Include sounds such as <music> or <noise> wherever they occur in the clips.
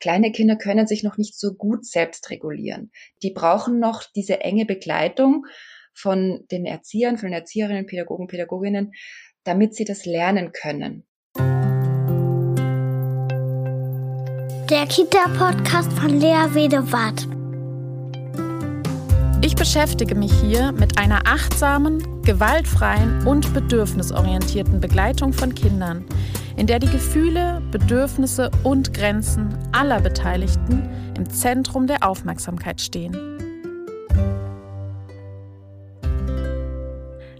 kleine Kinder können sich noch nicht so gut selbst regulieren. Die brauchen noch diese enge Begleitung von den Erziehern, von den Erzieherinnen, Pädagogen, Pädagoginnen, damit sie das lernen können. Der Kita-Podcast von Lea Wedewart. Ich beschäftige mich hier mit einer achtsamen, gewaltfreien und bedürfnisorientierten Begleitung von Kindern, in der die Gefühle, Bedürfnisse und Grenzen aller Beteiligten im Zentrum der Aufmerksamkeit stehen.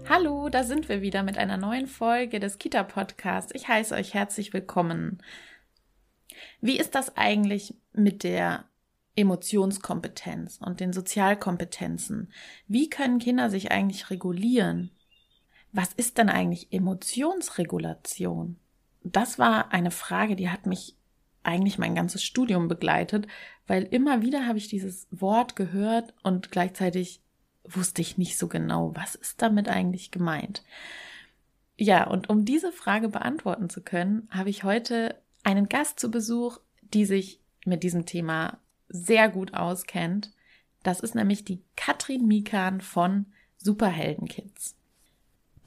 Hallo, da sind wir wieder mit einer neuen Folge des Kita-Podcasts. Ich heiße euch herzlich willkommen. Wie ist das eigentlich mit der Emotionskompetenz und den Sozialkompetenzen? Wie können Kinder sich eigentlich regulieren? Was ist denn eigentlich Emotionsregulation? Das war eine Frage, die hat mich eigentlich mein ganzes Studium begleitet, weil immer wieder habe ich dieses Wort gehört und gleichzeitig wusste ich nicht so genau, was ist damit eigentlich gemeint. Ja, und um diese Frage beantworten zu können, habe ich heute einen Gast zu Besuch, die sich mit diesem Thema sehr gut auskennt. Das ist nämlich die Katrin Mikan von Superheldenkids.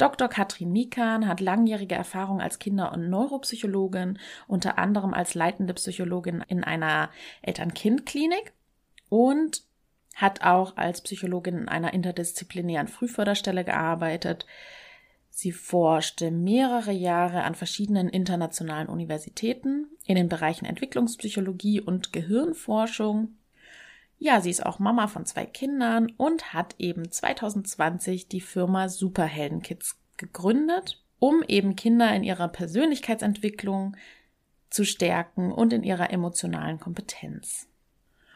Dr. Katrin Mikan hat langjährige Erfahrung als Kinder- und Neuropsychologin, unter anderem als leitende Psychologin in einer Eltern-Kind-Klinik und hat auch als Psychologin in einer interdisziplinären Frühförderstelle gearbeitet, Sie forschte mehrere Jahre an verschiedenen internationalen Universitäten in den Bereichen Entwicklungspsychologie und Gehirnforschung. Ja, sie ist auch Mama von zwei Kindern und hat eben 2020 die Firma Superheldenkids gegründet, um eben Kinder in ihrer Persönlichkeitsentwicklung zu stärken und in ihrer emotionalen Kompetenz.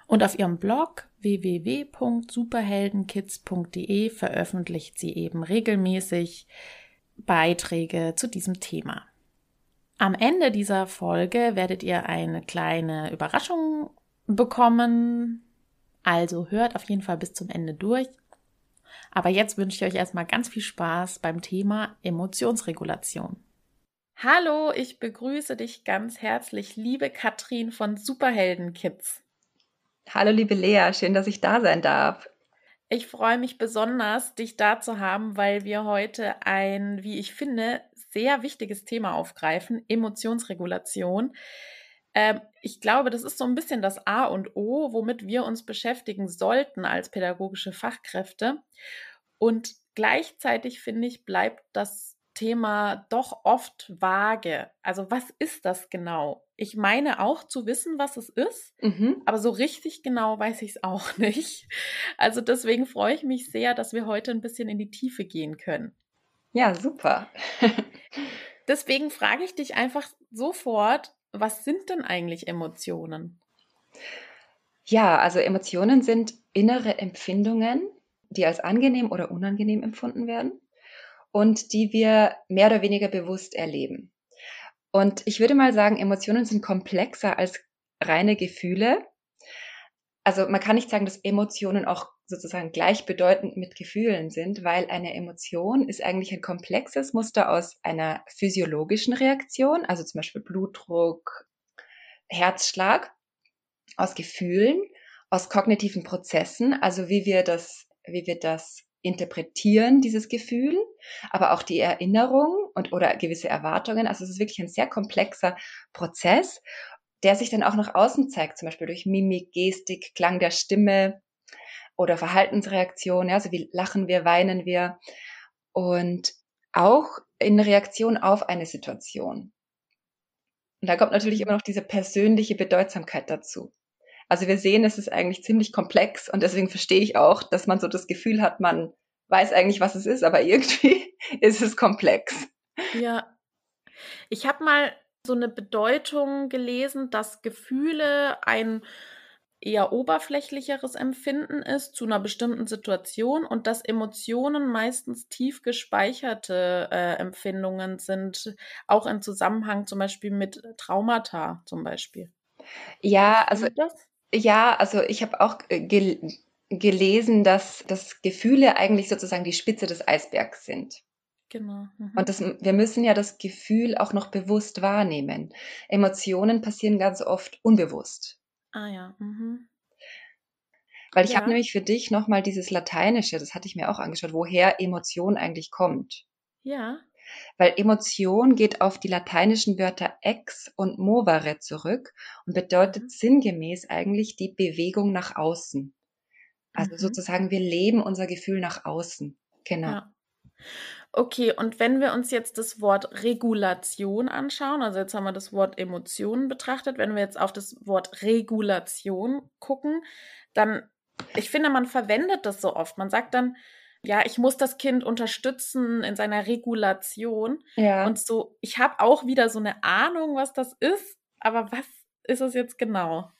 Und auf ihrem Blog www.superheldenkids.de veröffentlicht sie eben regelmäßig Beiträge zu diesem Thema. Am Ende dieser Folge werdet ihr eine kleine Überraschung bekommen. Also hört auf jeden Fall bis zum Ende durch. Aber jetzt wünsche ich euch erstmal ganz viel Spaß beim Thema Emotionsregulation. Hallo, ich begrüße dich ganz herzlich, liebe Katrin von Superhelden Kids. Hallo, liebe Lea, schön, dass ich da sein darf. Ich freue mich besonders, dich da zu haben, weil wir heute ein, wie ich finde, sehr wichtiges Thema aufgreifen, Emotionsregulation. Ähm, ich glaube, das ist so ein bisschen das A und O, womit wir uns beschäftigen sollten als pädagogische Fachkräfte. Und gleichzeitig, finde ich, bleibt das Thema doch oft vage. Also was ist das genau? Ich meine auch zu wissen, was es ist, mhm. aber so richtig genau weiß ich es auch <laughs> nicht. Also deswegen freue ich mich sehr, dass wir heute ein bisschen in die Tiefe gehen können. Ja, super. <laughs> deswegen frage ich dich einfach sofort, was sind denn eigentlich Emotionen? Ja, also Emotionen sind innere Empfindungen, die als angenehm oder unangenehm empfunden werden und die wir mehr oder weniger bewusst erleben. Und ich würde mal sagen, Emotionen sind komplexer als reine Gefühle. Also man kann nicht sagen, dass Emotionen auch sozusagen gleichbedeutend mit Gefühlen sind, weil eine Emotion ist eigentlich ein komplexes Muster aus einer physiologischen Reaktion, also zum Beispiel Blutdruck, Herzschlag, aus Gefühlen, aus kognitiven Prozessen, also wie wir das, wie wir das interpretieren, dieses Gefühl, aber auch die Erinnerung und oder gewisse Erwartungen. Also es ist wirklich ein sehr komplexer Prozess, der sich dann auch nach außen zeigt, zum Beispiel durch Mimik, Gestik, Klang der Stimme oder Verhaltensreaktionen. Also wie lachen wir, weinen wir und auch in Reaktion auf eine Situation. Und da kommt natürlich immer noch diese persönliche Bedeutsamkeit dazu. Also wir sehen, es ist eigentlich ziemlich komplex und deswegen verstehe ich auch, dass man so das Gefühl hat, man weiß eigentlich, was es ist, aber <laughs> irgendwie ist es komplex. Ja. Ich habe mal so eine Bedeutung gelesen, dass Gefühle ein eher oberflächlicheres Empfinden ist zu einer bestimmten Situation und dass Emotionen meistens tief gespeicherte äh, Empfindungen sind, auch im Zusammenhang zum Beispiel mit Traumata zum Beispiel. Ja, also ja, also ich habe auch äh, gel gelesen, dass, dass Gefühle eigentlich sozusagen die Spitze des Eisbergs sind. Genau. Mhm. Und das, wir müssen ja das Gefühl auch noch bewusst wahrnehmen. Emotionen passieren ganz oft unbewusst. Ah ja. Mhm. Weil ich Ja. habe nämlich für dich nochmal dieses Lateinische, das hatte ich mir auch angeschaut, woher Emotion eigentlich kommt. Ja. Weil Emotion geht auf die lateinischen Wörter ex und movere zurück und bedeutet Mhm. sinngemäß eigentlich die Bewegung nach außen. Also Mhm. sozusagen, wir leben unser Gefühl nach außen. Genau. Ja. Okay, und wenn wir uns jetzt das Wort Regulation anschauen, also jetzt haben wir das Wort Emotionen betrachtet, wenn wir jetzt auf das Wort Regulation gucken, dann, ich finde, man verwendet das so oft. Man sagt dann, ja, ich muss das Kind unterstützen in seiner Regulation. Ja. Und so, ich habe auch wieder so eine Ahnung, was das ist, aber was ist es jetzt genau?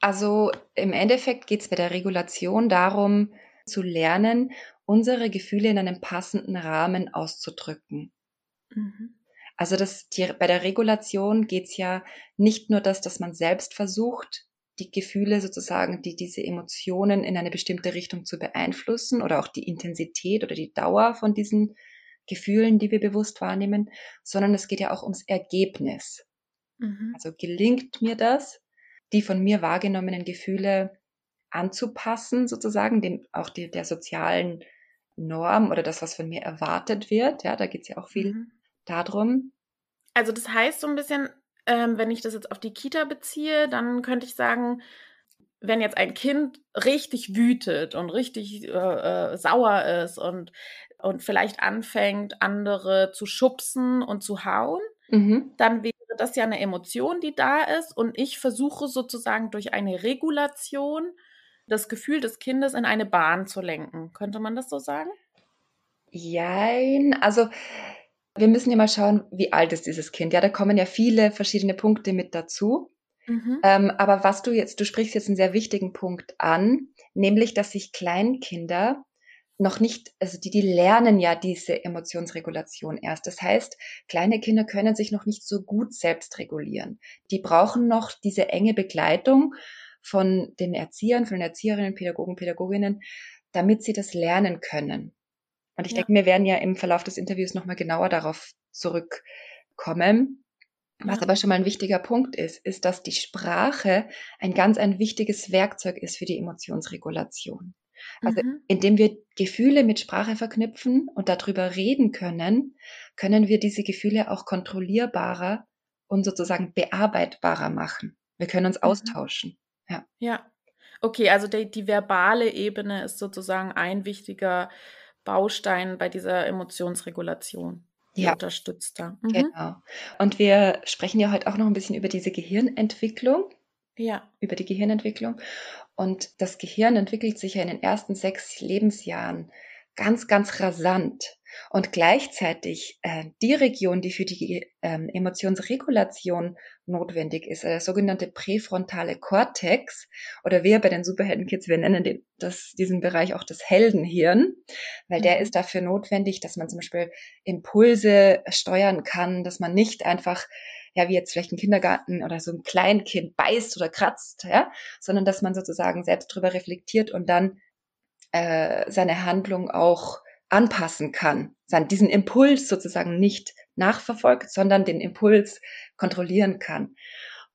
Also im Endeffekt geht es bei der Regulation darum, zu lernen, unsere Gefühle in einem passenden Rahmen auszudrücken. Mhm. Also das, die, bei der Regulation geht es ja nicht nur das, dass man selbst versucht, die Gefühle sozusagen, die diese Emotionen in eine bestimmte Richtung zu beeinflussen oder auch die Intensität oder die Dauer von diesen Gefühlen, die wir bewusst wahrnehmen, sondern es geht ja auch ums Ergebnis. Mhm. Also gelingt mir das, die von mir wahrgenommenen Gefühle anzupassen, sozusagen, dem, auch die, der sozialen Norm oder das, was von mir erwartet wird. Ja, da geht es ja auch viel Mhm. darum. Also das heißt so ein bisschen, ähm, wenn ich das jetzt auf die Kita beziehe, dann könnte ich sagen, wenn jetzt ein Kind richtig wütet und richtig äh, äh, sauer ist und, und vielleicht anfängt, andere zu schubsen und zu hauen, Mhm. dann wäre das ja eine Emotion, die da ist. Und ich versuche sozusagen durch eine Regulation das Gefühl des Kindes in eine Bahn zu lenken. Könnte man das so sagen? Jein, also wir müssen ja mal schauen, wie alt ist dieses Kind. Ja, da kommen ja viele verschiedene Punkte mit dazu. Mhm. Ähm, aber was du jetzt, du sprichst jetzt einen sehr wichtigen Punkt an, nämlich, dass sich Kleinkinder noch nicht, also die, die lernen ja diese Emotionsregulation erst. Das heißt, kleine Kinder können sich noch nicht so gut selbst regulieren. Die brauchen noch diese enge Begleitung von den Erziehern, von den Erzieherinnen, Pädagogen, Pädagoginnen, damit sie das lernen können. Und ich Ja. denke, wir werden ja im Verlauf des Interviews nochmal genauer darauf zurückkommen. Was Ja. aber schon mal ein wichtiger Punkt ist, ist, dass die Sprache ein ganz ein wichtiges Werkzeug ist für die Emotionsregulation. Also Mhm. indem wir Gefühle mit Sprache verknüpfen und darüber reden können, können wir diese Gefühle auch kontrollierbarer und sozusagen bearbeitbarer machen. Wir können uns Mhm. austauschen. Ja. Okay, also die, die verbale Ebene ist sozusagen ein wichtiger Baustein bei dieser Emotionsregulation. Ja. unterstützt da. Mhm. Genau. Und wir sprechen ja heute auch noch ein bisschen über diese Gehirnentwicklung. Ja. über die Gehirnentwicklung. Und das Gehirn entwickelt sich ja in den ersten sechs Lebensjahren ganz, ganz rasant. Und gleichzeitig äh, die Region, die für die ähm, Emotionsregulation notwendig ist, äh, der sogenannte präfrontale Kortex, oder wir bei den Superheldenkids, wir nennen den, das, diesen Bereich auch das Heldenhirn, weil der Mhm. ist dafür notwendig, dass man zum Beispiel Impulse steuern kann, dass man nicht einfach ja, wie jetzt vielleicht ein Kindergarten oder so ein Kleinkind beißt oder kratzt, ja, sondern dass man sozusagen selbst drüber reflektiert und dann äh, seine Handlung auch anpassen kann, sein, diesen Impuls sozusagen nicht nachverfolgt, sondern den Impuls kontrollieren kann.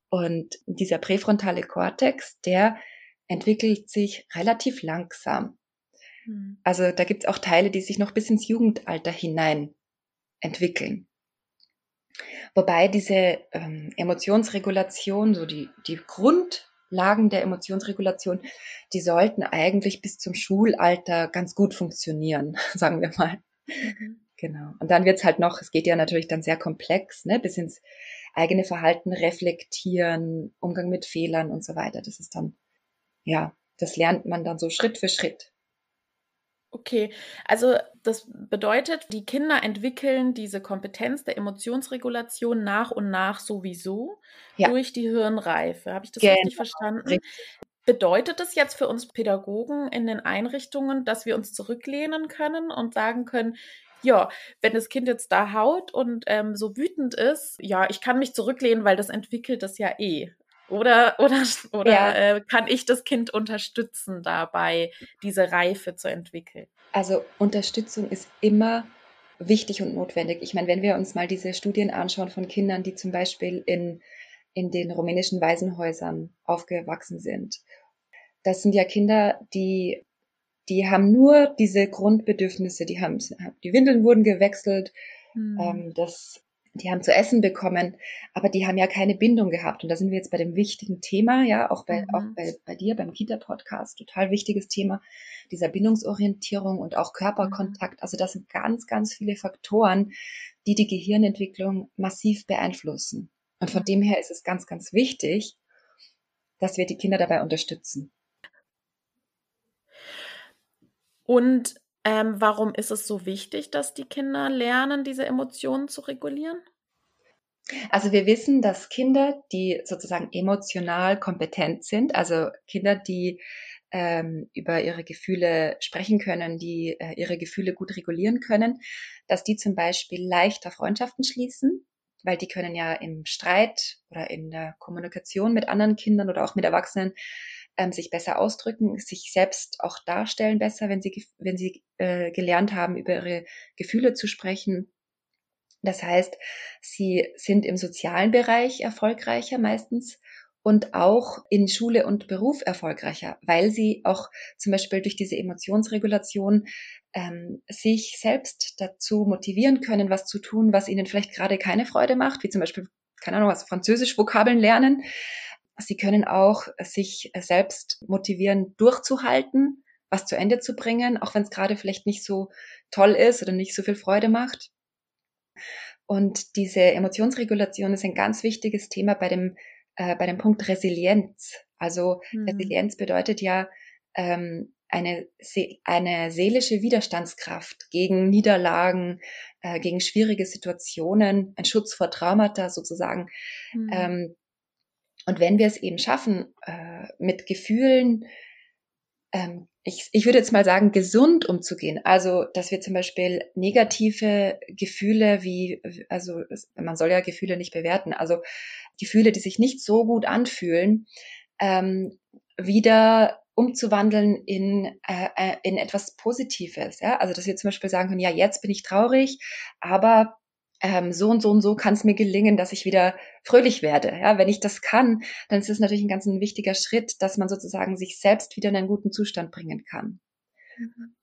Und dieser präfrontale Kortex, der entwickelt sich relativ langsam. Mhm. Also da gibt es auch Teile, die sich noch bis ins Jugendalter hinein entwickeln. Wobei diese ähm, Emotionsregulation, so die, die Grundlagen der Emotionsregulation, die sollten eigentlich bis zum Schulalter ganz gut funktionieren, <laughs> sagen wir mal. Genau. Und dann wird's halt noch, es geht ja natürlich dann sehr komplex, ne, bis ins eigene Verhalten reflektieren, Umgang mit Fehlern und so weiter. Das ist dann, ja, das lernt man dann so Schritt für Schritt. Okay, also das bedeutet, die Kinder entwickeln diese Kompetenz der Emotionsregulation nach und nach sowieso Ja. durch die Hirnreife. Habe ich das Genau, richtig verstanden? richtig. Bedeutet das jetzt für uns Pädagogen in den Einrichtungen, dass wir uns zurücklehnen können und sagen können, ja, wenn das Kind jetzt da haut und ähm, so wütend ist, ja, ich kann mich zurücklehnen, weil das entwickelt das ja eh. Oder, oder, oder Ja. äh, kann ich das Kind unterstützen dabei, diese Reife zu entwickeln? Also Unterstützung ist immer wichtig und notwendig. Ich meine, wenn wir uns mal diese Studien anschauen von Kindern, die zum Beispiel in in den rumänischen Waisenhäusern aufgewachsen sind. Das sind ja Kinder, die, die haben nur diese Grundbedürfnisse, die haben, die Windeln wurden gewechselt, mhm. ähm, das die haben zu essen bekommen, aber die haben ja keine Bindung gehabt. Und da sind wir jetzt bei dem wichtigen Thema, ja, auch bei, mhm. auch bei, bei dir beim Kita-Podcast, total wichtiges Thema dieser Bindungsorientierung und auch Körperkontakt. Mhm. Also das sind ganz, ganz viele Faktoren, die die Gehirnentwicklung massiv beeinflussen. Und von mhm. dem her ist es ganz, ganz wichtig, dass wir die Kinder dabei unterstützen. Und ähm, warum ist es so wichtig, dass die Kinder lernen, diese Emotionen zu regulieren? Also wir wissen, dass Kinder, die sozusagen emotional kompetent sind, also Kinder, die ähm, über ihre Gefühle sprechen können, die äh, ihre Gefühle gut regulieren können, dass die zum Beispiel leichter Freundschaften schließen, weil die können ja im Streit oder in der Kommunikation mit anderen Kindern oder auch mit Erwachsenen ähm, sich besser ausdrücken, sich selbst auch darstellen besser, wenn sie, wenn sie äh, gelernt haben, über ihre Gefühle zu sprechen. Das heißt, sie sind im sozialen Bereich erfolgreicher meistens und auch in Schule und Beruf erfolgreicher, weil sie auch zum Beispiel durch diese Emotionsregulation ähm, sich selbst dazu motivieren können, was zu tun, was ihnen vielleicht gerade keine Freude macht, wie zum Beispiel, keine Ahnung, was Französisch Vokabeln lernen Sie können auch sich selbst motivieren, durchzuhalten, was zu Ende zu bringen, auch wenn es gerade vielleicht nicht so toll ist oder nicht so viel Freude macht. Und diese Emotionsregulation ist ein ganz wichtiges Thema bei dem, äh, bei dem Punkt Resilienz. Also mhm. Resilienz bedeutet ja ähm, eine, eine seelische Widerstandskraft gegen Niederlagen, äh, gegen schwierige Situationen, ein Schutz vor Traumata sozusagen. Mhm. Ähm, und wenn wir es eben schaffen, äh, mit Gefühlen, ähm, ich, ich würde jetzt mal sagen, gesund umzugehen. Also, dass wir zum Beispiel negative Gefühle wie, also man soll ja Gefühle nicht bewerten, also Gefühle, die sich nicht so gut anfühlen, ähm, wieder umzuwandeln in, äh, äh in etwas Positives. Ja? Also, dass wir zum Beispiel sagen können, ja, jetzt bin ich traurig, aber ähm, so und so und so kann es mir gelingen, dass ich wieder fröhlich werde. Ja, wenn ich das kann, dann ist es natürlich ein ganz ein wichtiger Schritt, dass man sozusagen sich selbst wieder in einen guten Zustand bringen kann. Mhm.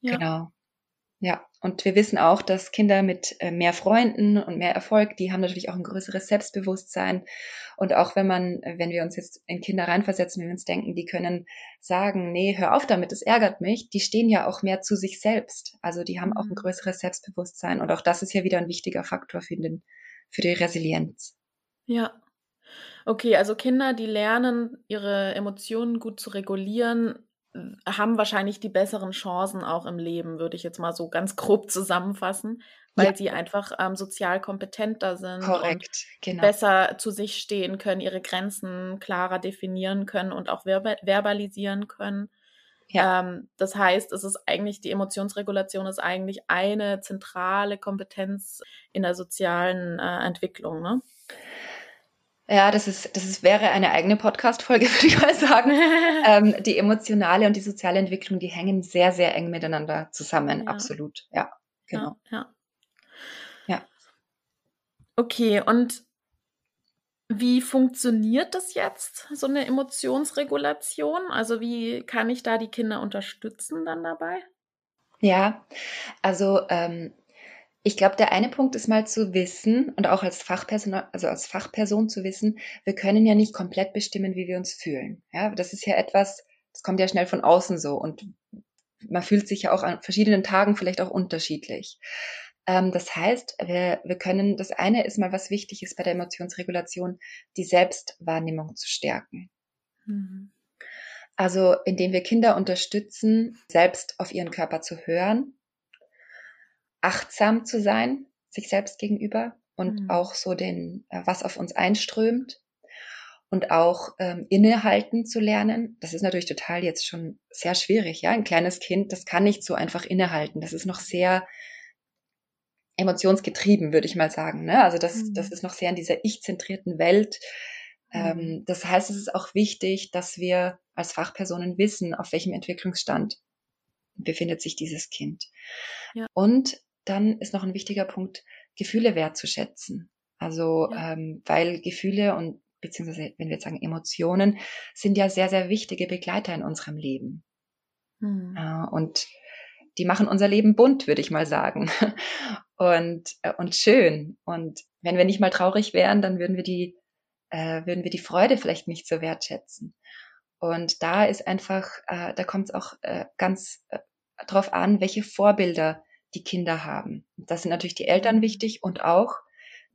Ja. Genau. Ja, und wir wissen auch, dass Kinder mit äh, mehr Freunden und mehr Erfolg, die haben natürlich auch ein größeres Selbstbewusstsein. Und auch wenn man, äh, wenn wir uns jetzt in Kinder reinversetzen, wenn wir uns denken, die können sagen, nee, hör auf damit, es ärgert mich, die stehen ja auch mehr zu sich selbst. Also die haben auch ein mhm. größeres Selbstbewusstsein. Und auch das ist ja wieder ein wichtiger Faktor für, den, für die Resilienz. Ja. Okay, also Kinder, die lernen, ihre Emotionen gut zu regulieren, haben wahrscheinlich die besseren Chancen auch im Leben, würde ich jetzt mal so ganz grob <laughs> zusammenfassen, weil ja. sie einfach ähm, sozial kompetenter sind Korrekt, und genau. besser zu sich stehen können, ihre Grenzen klarer definieren können und auch verba verbalisieren können. Ja. Ähm, das heißt, es ist eigentlich, die Emotionsregulation ist eigentlich eine zentrale Kompetenz in der sozialen äh, Entwicklung. Ne? Ja, das ist, das ist, wäre eine eigene Podcast-Folge, <laughs> würde ich mal sagen. <laughs> ähm, die emotionale und die soziale Entwicklung, die hängen sehr, sehr eng miteinander zusammen. Ja. Absolut. Ja, genau. Ja, ja. ja. Okay, und wie funktioniert das jetzt, so eine Emotionsregulation? Also wie kann ich da die Kinder unterstützen dann dabei? Ja, also ähm, ich glaube, der eine Punkt ist mal zu wissen und auch als Fachperson, also als Fachperson zu wissen, wir können ja nicht komplett bestimmen, wie wir uns fühlen. Ja, das ist ja etwas, das kommt ja schnell von außen so und man fühlt sich ja auch an verschiedenen Tagen vielleicht auch unterschiedlich. Ähm, das heißt, wir, wir können, das eine ist mal, was wichtig ist bei der Emotionsregulation, die Selbstwahrnehmung zu stärken. Mhm. Also, indem wir Kinder unterstützen, selbst auf ihren Körper zu hören achtsam zu sein, sich selbst gegenüber und mhm. auch so den, äh, was auf uns einströmt und auch ähm, innehalten zu lernen. Das ist natürlich total jetzt schon sehr schwierig, ja. Ein kleines Kind, das kann nicht so einfach innehalten. Das ist noch sehr emotionsgetrieben, würde ich mal sagen. Ne? Also das, mhm. das ist noch sehr in dieser ich-zentrierten Welt. Ähm, mhm. das heißt, es ist auch wichtig, dass wir als Fachpersonen wissen, auf welchem Entwicklungsstand befindet sich dieses Kind. Ja. Und dann ist noch ein wichtiger Punkt, Gefühle wertzuschätzen. Also, ja. ähm, weil Gefühle und beziehungsweise, wenn wir jetzt sagen Emotionen, sind ja sehr, sehr wichtige Begleiter in unserem Leben. Mhm. Äh, und die machen unser Leben bunt, würde ich mal sagen. <laughs> Und, äh, und schön. Und wenn wir nicht mal traurig wären, dann würden wir die, äh, würden wir die Freude vielleicht nicht so wertschätzen. Und da ist einfach, äh, da kommt es auch äh, ganz äh, drauf an, welche Vorbilder die Kinder haben. Das sind natürlich die Eltern wichtig und auch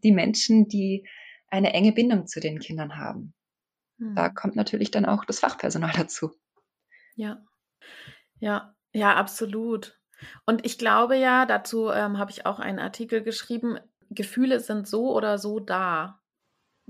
die Menschen, die eine enge Bindung zu den Kindern haben. Hm. Da kommt natürlich dann auch das Fachpersonal <laughs> dazu. Ja, ja, ja, absolut. Und ich glaube ja, dazu ähm, habe ich auch einen Artikel geschrieben, Gefühle sind so oder so da.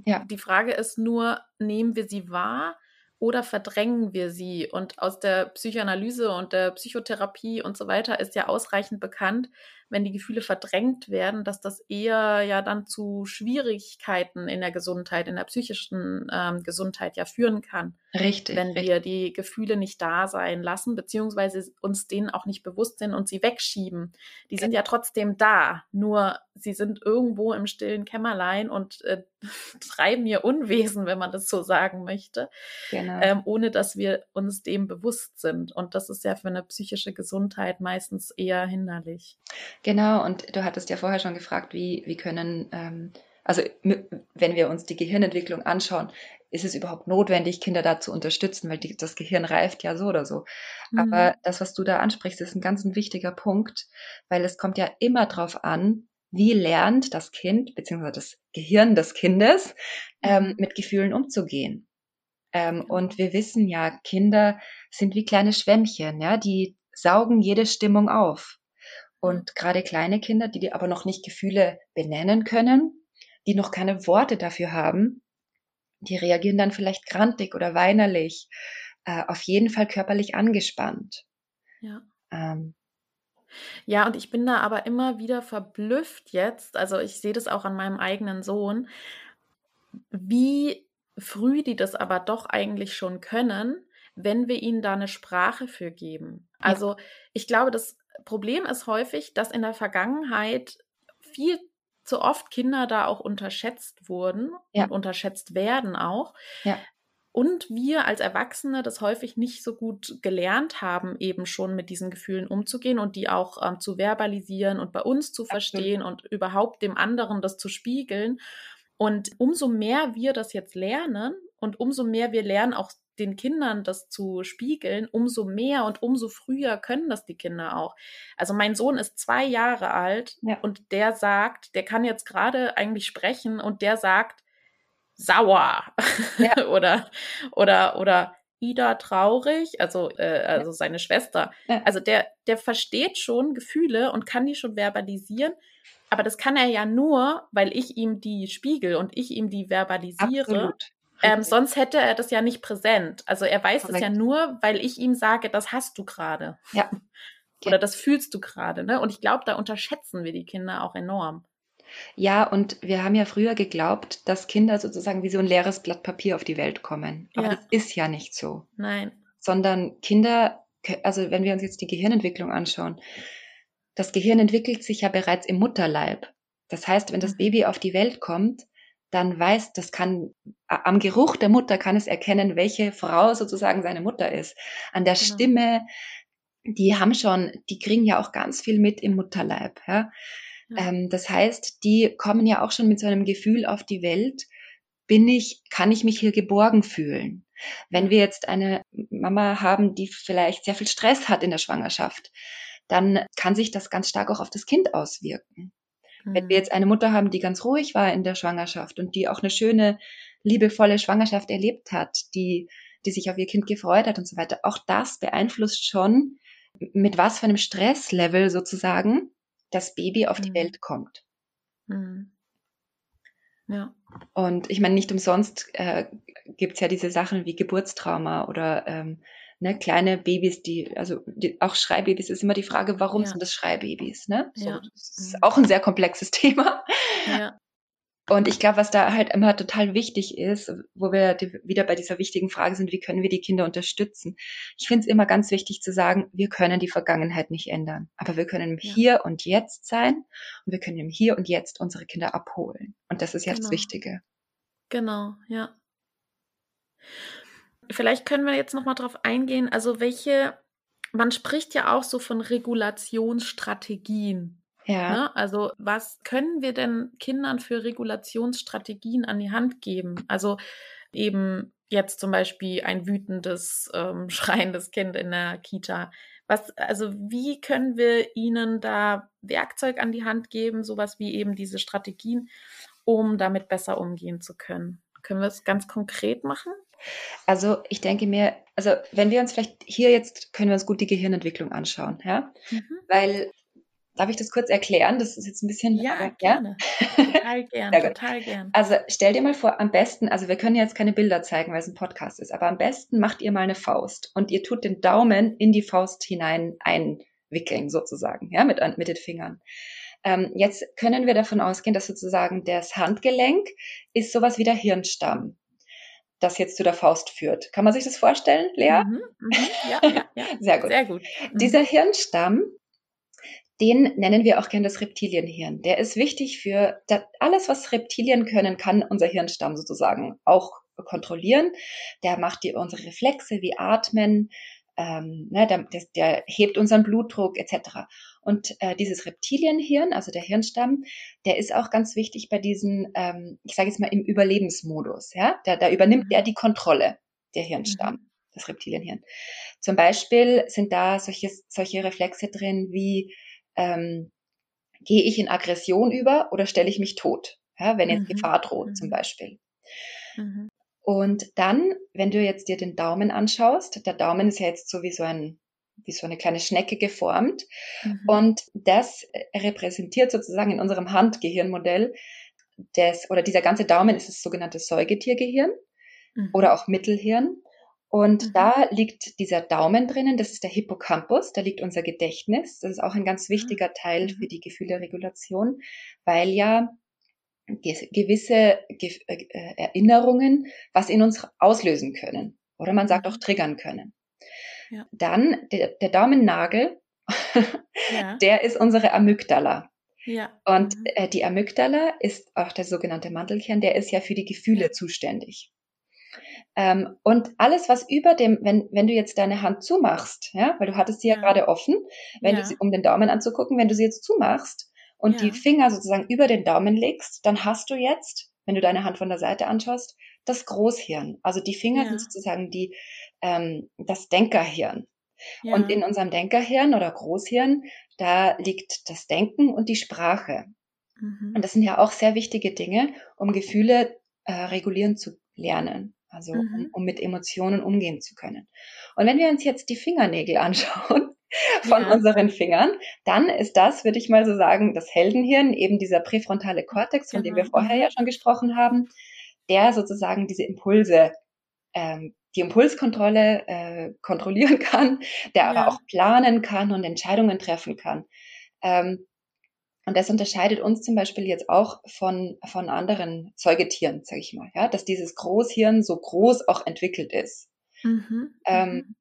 Ja. Die Frage ist nur, nehmen wir sie wahr oder verdrängen wir sie? Und aus der Psychoanalyse und der Psychotherapie und so weiter ist ja ausreichend bekannt, wenn die Gefühle verdrängt werden, dass das eher ja dann zu Schwierigkeiten in der Gesundheit, in der psychischen ähm, Gesundheit ja führen kann. Richtig. Wenn richtig. wir die Gefühle nicht da sein lassen, beziehungsweise uns denen auch nicht bewusst sind und sie wegschieben. Die sind ja trotzdem da, nur sie sind irgendwo im stillen Kämmerlein und äh, <laughs> treiben ihr Unwesen, wenn man das so sagen möchte, genau. ähm, ohne dass wir uns dem bewusst sind. Und das ist ja für eine psychische Gesundheit meistens eher hinderlich. Genau, und du hattest ja vorher schon gefragt, wie, wie können, ähm, also wenn wir uns die Gehirnentwicklung anschauen, ist es überhaupt notwendig, Kinder da zu unterstützen, weil die, das Gehirn reift ja so oder so. Mhm. Aber das, was du da ansprichst, ist ein ganz ein wichtiger Punkt, weil es kommt ja immer drauf an, wie lernt das Kind beziehungsweise das Gehirn des Kindes ähm, mhm. mit Gefühlen umzugehen. Ähm, und wir wissen ja, Kinder sind wie kleine Schwämmchen, ja, die saugen jede Stimmung auf. Und gerade kleine Kinder, die, die aber noch nicht Gefühle benennen können, die noch keine Worte dafür haben, die reagieren dann vielleicht grantig oder weinerlich, äh, auf jeden Fall körperlich angespannt. Ja. Ähm, ja, und ich bin da aber immer wieder verblüfft jetzt, also ich sehe das auch an meinem eigenen Sohn, wie früh die das aber doch eigentlich schon können, wenn wir ihnen da eine Sprache für geben. Also ja. ich glaube, das Problem ist häufig, dass in der Vergangenheit viel zu oft Kinder da auch unterschätzt wurden ja. und unterschätzt werden auch. Ja. Und wir als Erwachsene das häufig nicht so gut gelernt haben, eben schon mit diesen Gefühlen umzugehen und die auch ähm, zu verbalisieren und bei uns zu verstehen Absolut. und überhaupt dem anderen das zu spiegeln. Und umso mehr wir das jetzt lernen und umso mehr wir lernen, auch den Kindern das zu spiegeln, umso mehr und umso früher können das die Kinder auch. Also mein Sohn ist zwei Jahre alt ja. und der sagt, der kann jetzt gerade eigentlich sprechen und der sagt sauer ja. <laughs> oder oder oder Ida traurig, also äh, also seine Schwester. Ja. Also der der versteht schon Gefühle und kann die schon verbalisieren. Aber das kann er ja nur, weil ich ihm die spiegel und ich ihm die verbalisiere. Absolut. Ähm, sonst hätte er das ja nicht präsent. Also er weiß es ja nur, weil ich ihm sage, das hast du gerade. Ja. <laughs> Oder das fühlst du gerade. Ne? Und ich glaube, da unterschätzen wir die Kinder auch enorm. Ja, und wir haben ja früher geglaubt, dass Kinder sozusagen wie so ein leeres Blatt Papier auf die Welt kommen. Aber ja. das ist ja nicht so. Nein. Sondern Kinder, also wenn wir uns jetzt die Gehirnentwicklung anschauen, das Gehirn entwickelt sich ja bereits im Mutterleib. Das heißt, wenn das mhm. Baby auf die Welt kommt, dann weiß, das kann, am Geruch der Mutter kann es erkennen, welche Frau sozusagen seine Mutter ist. An der genau. Stimme, die haben schon, die kriegen ja auch ganz viel mit im Mutterleib, ja. ja. Ähm, das heißt, die kommen ja auch schon mit so einem Gefühl auf die Welt, bin ich, kann ich mich hier geborgen fühlen? Wenn wir jetzt eine Mama haben, die vielleicht sehr viel Stress hat in der Schwangerschaft, dann kann sich das ganz stark auch auf das Kind auswirken. Mhm. Wenn wir mhm. jetzt eine Mutter haben, die ganz ruhig war in der Schwangerschaft und die auch eine schöne, liebevolle Schwangerschaft erlebt hat, die, die sich auf ihr Kind gefreut hat und so weiter, auch das beeinflusst schon, mit was für einem Stresslevel sozusagen das Baby auf mhm. die Welt kommt. Mhm. Ja. Und ich meine, nicht umsonst äh, gibt es ja diese Sachen wie Geburtstrauma oder ähm, ne, kleine Babys, die, also die, auch Schreibabys, ist immer die Frage, warum ja. sind das Schreibabys? Ne? So, ja. Das ist mhm. auch ein sehr komplexes <laughs> Thema. Ja. Und ich glaube, was da halt immer total wichtig ist, wo wir wieder bei dieser wichtigen Frage sind, wie können wir die Kinder unterstützen? Ich finde es immer ganz wichtig zu sagen, wir können die Vergangenheit nicht ändern, aber wir können im ja. Hier und Jetzt sein und wir können im Hier und Jetzt unsere Kinder abholen. Und das ist ja genau. das Wichtige. Genau, ja. Vielleicht können wir jetzt noch mal drauf eingehen, also welche man spricht ja auch so von Regulationsstrategien. Ja. Ne? Also was können wir denn Kindern für Regulationsstrategien an die Hand geben? Also eben jetzt zum Beispiel ein wütendes, ähm, <laughs> schreiendes Kind in der Kita. Was, also wie können wir ihnen da Werkzeug an die Hand geben, sowas wie eben diese Strategien, um damit besser umgehen zu können? Können wir es ganz konkret machen? Also ich denke mir, also wenn wir uns vielleicht hier jetzt können wir uns gut die Gehirnentwicklung anschauen, ja, mhm. weil Darf ich das kurz erklären? Das ist jetzt ein bisschen. Ja, äh, gerne. Total <laughs> gern, total gern. Also stell dir mal vor, am besten, also wir können jetzt keine Bilder zeigen, weil es ein Podcast ist, aber am besten macht ihr mal eine Faust und ihr tut den Daumen in die Faust hinein einwickeln, sozusagen, ja, mit, mit den Fingern. Ähm, jetzt können wir davon ausgehen, dass sozusagen das Handgelenk ist sowas wie der Hirnstamm das jetzt zu der Faust führt. Kann man sich das vorstellen, Lea? Mhm, mh, ja, ja, <laughs> ja. Sehr gut. Sehr gut. Mhm. Dieser Hirnstamm den nennen wir auch gerne das Reptilienhirn. Der ist wichtig für alles, was Reptilien können, kann unser Hirnstamm sozusagen auch kontrollieren. Der macht die, unsere Reflexe wie Atmen, ähm, ne, der, der, hebt unseren Blutdruck etc. Und äh, dieses Reptilienhirn, also der Hirnstamm, der ist auch ganz wichtig bei diesen, ähm, ich sage jetzt mal im Überlebensmodus. Ja, da, da übernimmt mhm. er die Kontrolle, der Hirnstamm, mhm. das Reptilienhirn. Zum Beispiel sind da solche, solche Reflexe drin wie ähm, gehe ich in Aggression über oder stelle ich mich tot, ja, wenn jetzt mhm. Gefahr droht mhm. zum Beispiel. Mhm. Und dann, wenn du jetzt dir den Daumen anschaust, der Daumen ist ja jetzt so wie so ein wie so eine kleine Schnecke geformt. Mhm. Und das repräsentiert sozusagen in unserem Handgehirnmodell des, oder dieser ganze Daumen ist das sogenannte Säugetiergehirn mhm. oder auch Mittelhirn. Und mhm. da liegt dieser Daumen drinnen, das ist der Hippocampus, da liegt unser Gedächtnis. Das ist auch ein ganz wichtiger mhm. Teil für die Gefühleregulation, weil ja gewisse Ge äh, Erinnerungen was in uns auslösen können. Oder man sagt auch mhm. triggern können. Ja. Dann der, der Daumennagel, <laughs> ja. der ist unsere Amygdala. Ja. Und mhm. äh, die Amygdala ist auch der sogenannte Mantelkern, der ist ja für die Gefühle zuständig. Ähm, und alles, was über dem, wenn, wenn du jetzt deine Hand zumachst, ja, weil du hattest sie ja, ja gerade offen, wenn du sie, um den Daumen anzugucken, wenn du sie jetzt zumachst und ja. die Finger sozusagen über den Daumen legst, dann hast du jetzt, wenn du deine Hand von der Seite anschaust, das Großhirn. Also die Finger sind sozusagen die, ähm, das Denkerhirn. Und in unserem Denkerhirn oder Großhirn, da liegt das Denken und die Sprache. Mhm. Und das sind ja auch sehr wichtige Dinge, um Gefühle äh, regulieren zu lernen also mhm. um, um, mit Emotionen umgehen zu können. Und wenn wir uns jetzt die Fingernägel <laughs> anschauen von ja. unseren Fingern, dann ist das, würde ich mal so sagen, das Heldenhirn, eben dieser präfrontale Kortex, von genau. dem wir vorher ja schon gesprochen haben, der sozusagen diese Impulse, ähm, die Impulskontrolle äh, kontrollieren kann, der ja. aber auch planen kann und Entscheidungen treffen kann. Ähm, und das unterscheidet uns zum Beispiel jetzt auch von, von anderen Säugetieren, sage ich mal, ja, dass dieses Großhirn so groß auch entwickelt ist. Mhm. Ähm, mhm.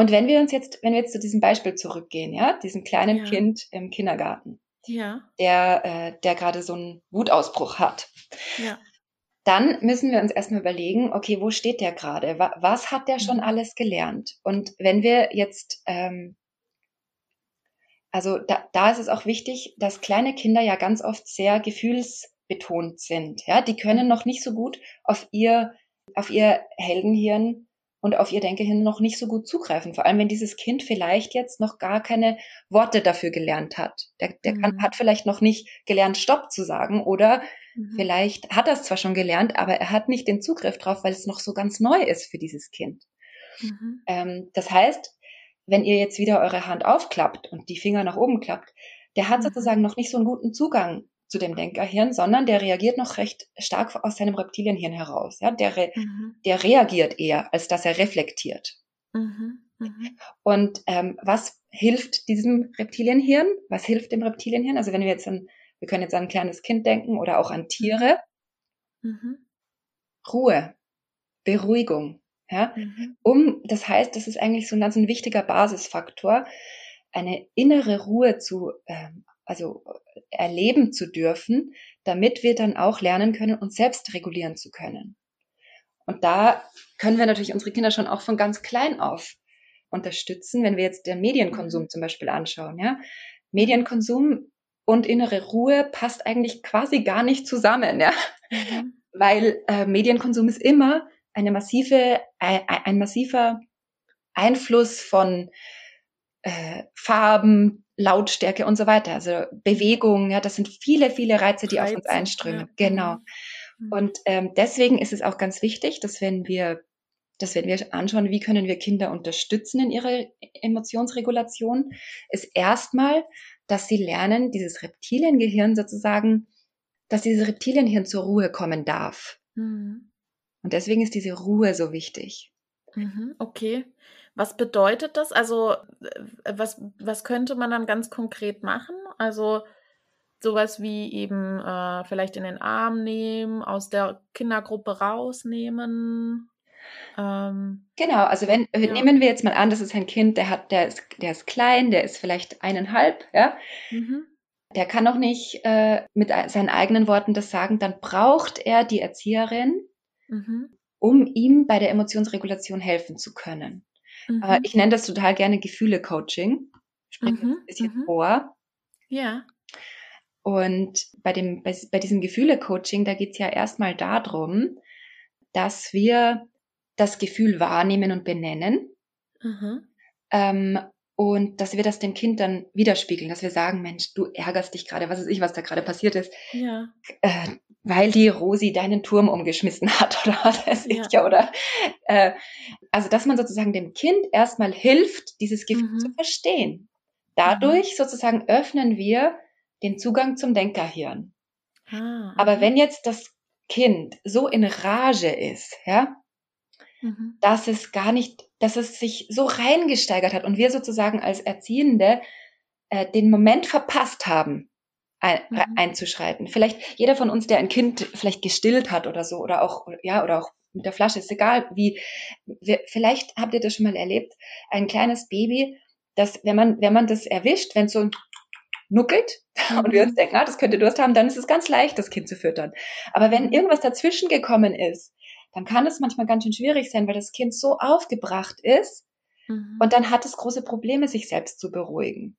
Und wenn wir uns jetzt, wenn wir jetzt zu diesem Beispiel zurückgehen, ja, diesem kleinen ja. Kind im Kindergarten, ja. der, äh, der gerade so einen Wutausbruch hat. Ja. Dann müssen wir uns erstmal überlegen, okay, wo steht der gerade? Was hat der schon mhm. alles gelernt? Und wenn wir jetzt ähm, also da, da ist es auch wichtig, dass kleine Kinder ja ganz oft sehr gefühlsbetont sind. Ja, die können noch nicht so gut auf ihr, auf ihr Heldenhirn und auf ihr Denkehirn noch nicht so gut zugreifen. Vor allem, wenn dieses Kind vielleicht jetzt noch gar keine Worte dafür gelernt hat. Der, der mhm. kann, hat vielleicht noch nicht gelernt, Stopp zu sagen oder mhm. vielleicht hat er es zwar schon gelernt, aber er hat nicht den Zugriff drauf, weil es noch so ganz neu ist für dieses Kind. Mhm. Ähm, das heißt, wenn ihr jetzt wieder eure Hand aufklappt und die Finger nach oben klappt, der hat mhm. sozusagen noch nicht so einen guten Zugang zu dem Denkerhirn, sondern der reagiert noch recht stark aus seinem Reptilienhirn heraus. Ja, der, re mhm. der reagiert eher, als dass er reflektiert. Mhm. Mhm. Und ähm, was hilft diesem Reptilienhirn? Was hilft dem Reptilienhirn? Also wenn wir jetzt an wir können jetzt an ein kleines Kind denken oder auch an Tiere. Mhm. Ruhe, Beruhigung. Ja? Mhm. Um, das heißt, das ist eigentlich so ein ganz ein wichtiger Basisfaktor, eine innere Ruhe zu, ähm, also erleben zu dürfen, damit wir dann auch lernen können, uns selbst regulieren zu können. Und da können wir natürlich unsere Kinder schon auch von ganz klein auf unterstützen, wenn wir jetzt den Medienkonsum zum Beispiel anschauen. Ja? Medienkonsum und innere Ruhe passt eigentlich quasi gar nicht zusammen, ja? Mhm. weil äh, Medienkonsum ist immer eine massive, ein, ein massiver Einfluss von äh, Farben, Lautstärke und so weiter. Also Bewegung, ja, das sind viele, viele Reize, die Reize, auf uns einströmen. Ja. Genau. Mhm. Und ähm, deswegen ist es auch ganz wichtig, dass wenn wir, dass wenn wir anschauen, wie können wir Kinder unterstützen in ihrer Emotionsregulation, ist erstmal, dass sie lernen, dieses Reptiliengehirn sozusagen, dass dieses Reptilienhirn zur Ruhe kommen darf. Mhm. Und deswegen ist diese Ruhe so wichtig. Mhm, okay. Was bedeutet das? Also, äh, was, was könnte man dann ganz konkret machen? Also, sowas wie eben äh, vielleicht in den Arm nehmen, aus der Kindergruppe rausnehmen. Ähm, genau, also wenn ja. nehmen wir jetzt mal an, das ist ein Kind, der hat, der ist, der ist klein, der ist vielleicht eineinhalb, ja. Mhm. Der kann noch nicht äh, mit seinen eigenen Worten das sagen, dann braucht er die Erzieherin, mhm. um ihm bei der Emotionsregulation helfen zu können. Mhm. Äh, ich nenne das total gerne Gefühle-Coaching. Spreche mhm. ein bisschen mhm. vor. Ja. Und bei, dem, bei, bei diesem Gefühle-Coaching, da geht es ja erstmal darum, dass wir das Gefühl wahrnehmen und benennen. Mhm. Ähm, und dass wir das dem Kind dann widerspiegeln, dass wir sagen, Mensch, du ärgerst dich gerade, was ist ich, was da gerade passiert ist, ja. äh, weil die Rosi deinen Turm umgeschmissen hat <laughs> oder was weiß ja. ich, oder äh, also dass man sozusagen dem Kind erstmal hilft, dieses Gefühl mhm. zu verstehen. Dadurch mhm. sozusagen öffnen wir den Zugang zum Denkerhirn. Ah, Aber wenn jetzt das Kind so in Rage ist, ja, mhm. dass es gar nicht dass es sich so reingesteigert hat und wir sozusagen als Erziehende äh, den Moment verpasst haben, ein, mhm. einzuschreiten. Vielleicht jeder von uns, der ein Kind vielleicht gestillt hat oder so, oder auch, ja, oder auch mit der Flasche, ist egal, wie, wir, vielleicht habt ihr das schon mal erlebt, ein kleines Baby, das, wenn man, wenn man das erwischt, wenn es so nuckelt mhm. <laughs> und wir uns mhm. denken, ah, das könnte Durst haben, dann ist es ganz leicht, das Kind zu füttern. Aber wenn mhm. irgendwas dazwischen gekommen ist, dann kann es manchmal ganz schön schwierig sein, weil das Kind so aufgebracht ist mhm. und dann hat es große Probleme, sich selbst zu beruhigen.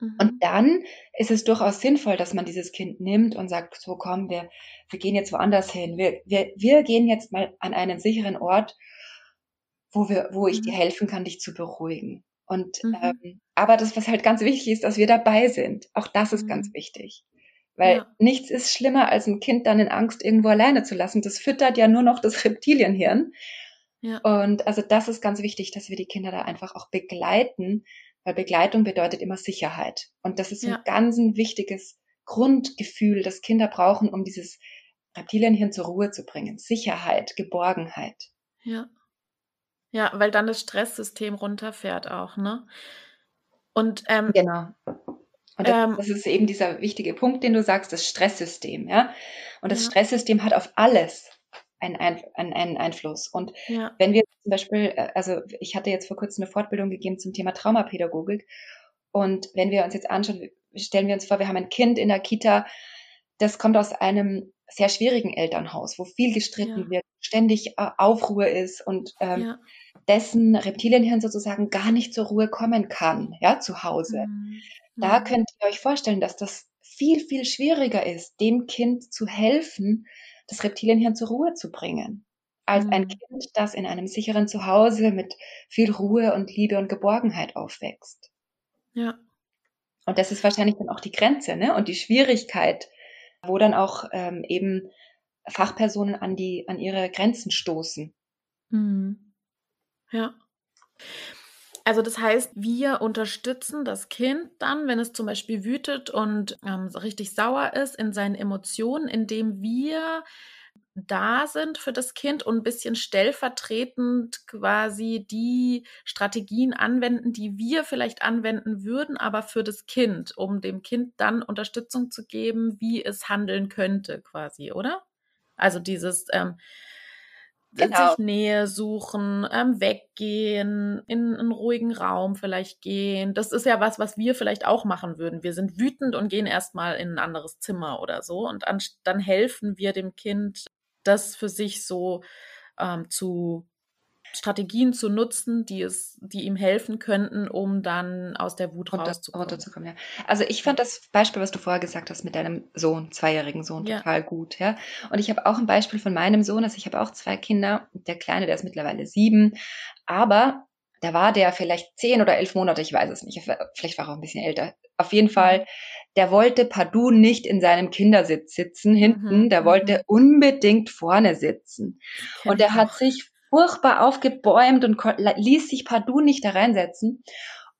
Mhm. Und dann ist es durchaus sinnvoll, dass man dieses Kind nimmt und sagt, so komm, wir, wir gehen jetzt woanders hin. Wir, wir, wir gehen jetzt mal an einen sicheren Ort, wo, wir, wo ich mhm. dir helfen kann, dich zu beruhigen. Und mhm. ähm, aber das, was halt ganz wichtig ist, dass wir dabei sind. Auch das ist ganz mhm. wichtig. Weil ja. nichts ist schlimmer, als ein Kind dann in Angst irgendwo alleine zu lassen. Das füttert ja nur noch das <laughs> Reptilienhirn. Ja. Und also das ist ganz wichtig, dass wir die Kinder da einfach auch begleiten, weil Begleitung bedeutet immer Sicherheit. Und das ist ja. ein ganz ein wichtiges Grundgefühl, das Kinder brauchen, um dieses Reptilienhirn zur Ruhe zu bringen. Sicherheit, Geborgenheit. Ja. Ja, weil dann das Stresssystem runterfährt auch, ne? Und ähm, genau. Und das, ähm, das, ist eben dieser wichtige Punkt, den du sagst, das Stresssystem, ja. Und das ja. Stresssystem hat auf alles einen, einen, einen Einfluss. Und ja. wenn wir zum Beispiel, äh, also ich hatte jetzt vor kurzem eine Fortbildung gegeben zum Thema Traumapädagogik. Und wenn wir uns jetzt anschauen, stellen wir uns vor, wir haben ein Kind in der Kita, das kommt aus einem sehr schwierigen Elternhaus, wo viel gestritten ja. wird, ständig äh, Aufruhr ist und ähm, ja. dessen Reptilienhirn sozusagen gar nicht zur Ruhe kommen kann, ja, zu Hause. Mhm. Da mhm. könnt ihr euch vorstellen, dass das viel, viel schwieriger ist, dem Kind zu helfen, das Reptilienhirn zur Ruhe zu bringen, als mhm. ein Kind, das in einem sicheren Zuhause mit viel Ruhe und Liebe und Geborgenheit aufwächst. Ja. Und das ist wahrscheinlich dann auch die Grenze, ne? Und die Schwierigkeit, wo dann auch ähm, eben Fachpersonen an die, an ihre Grenzen stoßen. Mhm. Ja. Also das heißt, wir unterstützen das Kind dann, wenn es zum Beispiel wütet und ähm, richtig sauer ist in seinen Emotionen, indem wir da sind für das Kind und ein bisschen stellvertretend quasi die Strategien anwenden, die wir vielleicht anwenden würden, aber für das Kind, um dem Kind dann Unterstützung zu geben, wie es handeln könnte, quasi, oder? Also dieses ähm, genau. sich Nähe suchen, ähm, weggehen, in einen ruhigen Raum vielleicht gehen. Das ist ja was, was wir vielleicht auch machen würden. Wir sind wütend und gehen erstmal in ein anderes Zimmer oder so. Und dann helfen wir dem Kind, das für sich so ähm, zu Strategien zu nutzen, die es, die ihm helfen könnten, um dann aus der Wut Runter, rauszukommen. Runterzukommen, ja. Also ich fand das Beispiel, was du vorher gesagt hast, mit deinem Sohn, zweijährigen Sohn, ja. total gut, ja. Und ich habe auch ein Beispiel von meinem Sohn, also ich habe auch zwei Kinder. Der Kleine, der ist mittlerweile sieben, aber da war der vielleicht zehn oder elf Monate, ich weiß es nicht. Vielleicht war er auch ein bisschen älter. Auf jeden Fall, der wollte partout nicht in seinem Kindersitz sitzen hinten, mhm. der wollte mhm. unbedingt vorne sitzen. Und er hat sich furchtbar aufgebäumt und ließ sich partout nicht da reinsetzen.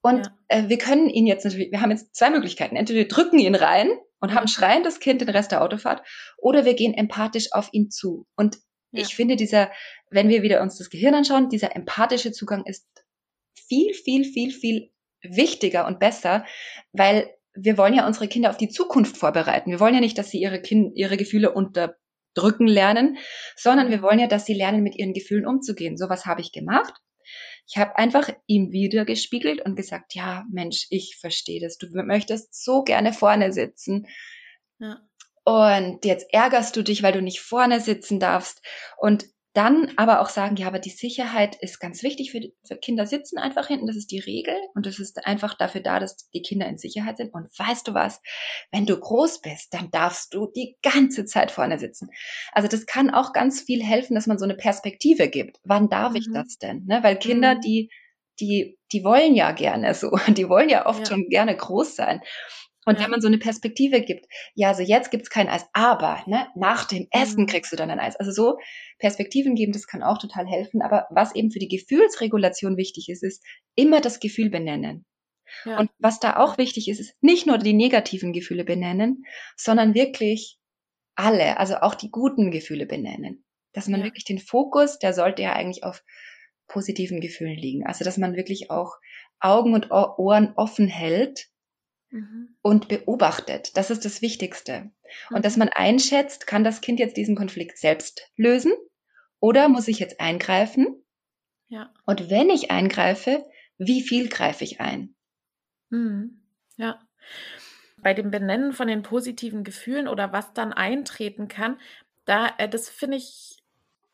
Und ja. äh, wir können ihn jetzt natürlich, wir haben jetzt zwei Möglichkeiten. Entweder wir drücken ihn rein und haben schreiendes Kind den Rest der Autofahrt, oder wir gehen empathisch auf ihn zu. Und ja. ich finde dieser, wenn wir wieder uns das Gehirn anschauen, dieser empathische Zugang ist viel, viel, viel, viel wichtiger und besser, weil wir wollen ja unsere Kinder auf die Zukunft vorbereiten. Wir wollen ja nicht, dass sie ihre, kind, ihre Gefühle unter drücken lernen, sondern wir wollen ja, dass sie lernen, mit ihren Gefühlen umzugehen. So was habe ich gemacht. Ich habe einfach ihm wieder gespiegelt und gesagt, ja, Mensch, ich verstehe das. Du möchtest so gerne vorne sitzen. Ja. Und jetzt ärgerst du dich, weil du nicht vorne sitzen darfst. Und dann aber auch sagen, ja, aber die Sicherheit ist ganz wichtig für, für, Kinder sitzen einfach hinten, das ist die Regel und das ist einfach dafür da, dass die Kinder in Sicherheit sind. Und weißt du was, wenn du groß bist, dann darfst du die ganze Zeit vorne sitzen. Also das kann auch ganz viel helfen, dass man so eine Perspektive gibt. Wann darf mhm. ich das denn? Ne? Weil Kinder, mhm. die, die, die wollen ja gerne so, <laughs> die wollen ja oft ja. schon gerne groß sein. Und ja. wenn man so eine Perspektive gibt, ja, also jetzt gibt's kein Eis, aber ne, nach dem Essen mhm. kriegst du dann ein Eis. Also so Perspektiven geben, das kann auch total helfen. Aber was eben für die Gefühlsregulation wichtig ist, ist immer das Gefühl benennen. Ja. Und was da auch wichtig ist, ist nicht nur die negativen Gefühle benennen, sondern wirklich alle, also auch die guten Gefühle benennen. Dass man ja. wirklich den Fokus, der sollte ja eigentlich auf positiven Gefühlen liegen. Also dass man wirklich auch Augen und Ohren offen hält mhm. und beobachtet. Das ist das Wichtigste. Mhm. Und dass man einschätzt, kann das Kind jetzt diesen Konflikt selbst lösen oder muss ich jetzt eingreifen? Ja. Und wenn ich eingreife, wie viel greife ich ein? Mhm. Ja. Bei dem Benennen von den positiven Gefühlen oder was dann eintreten kann, da, äh, das finde ich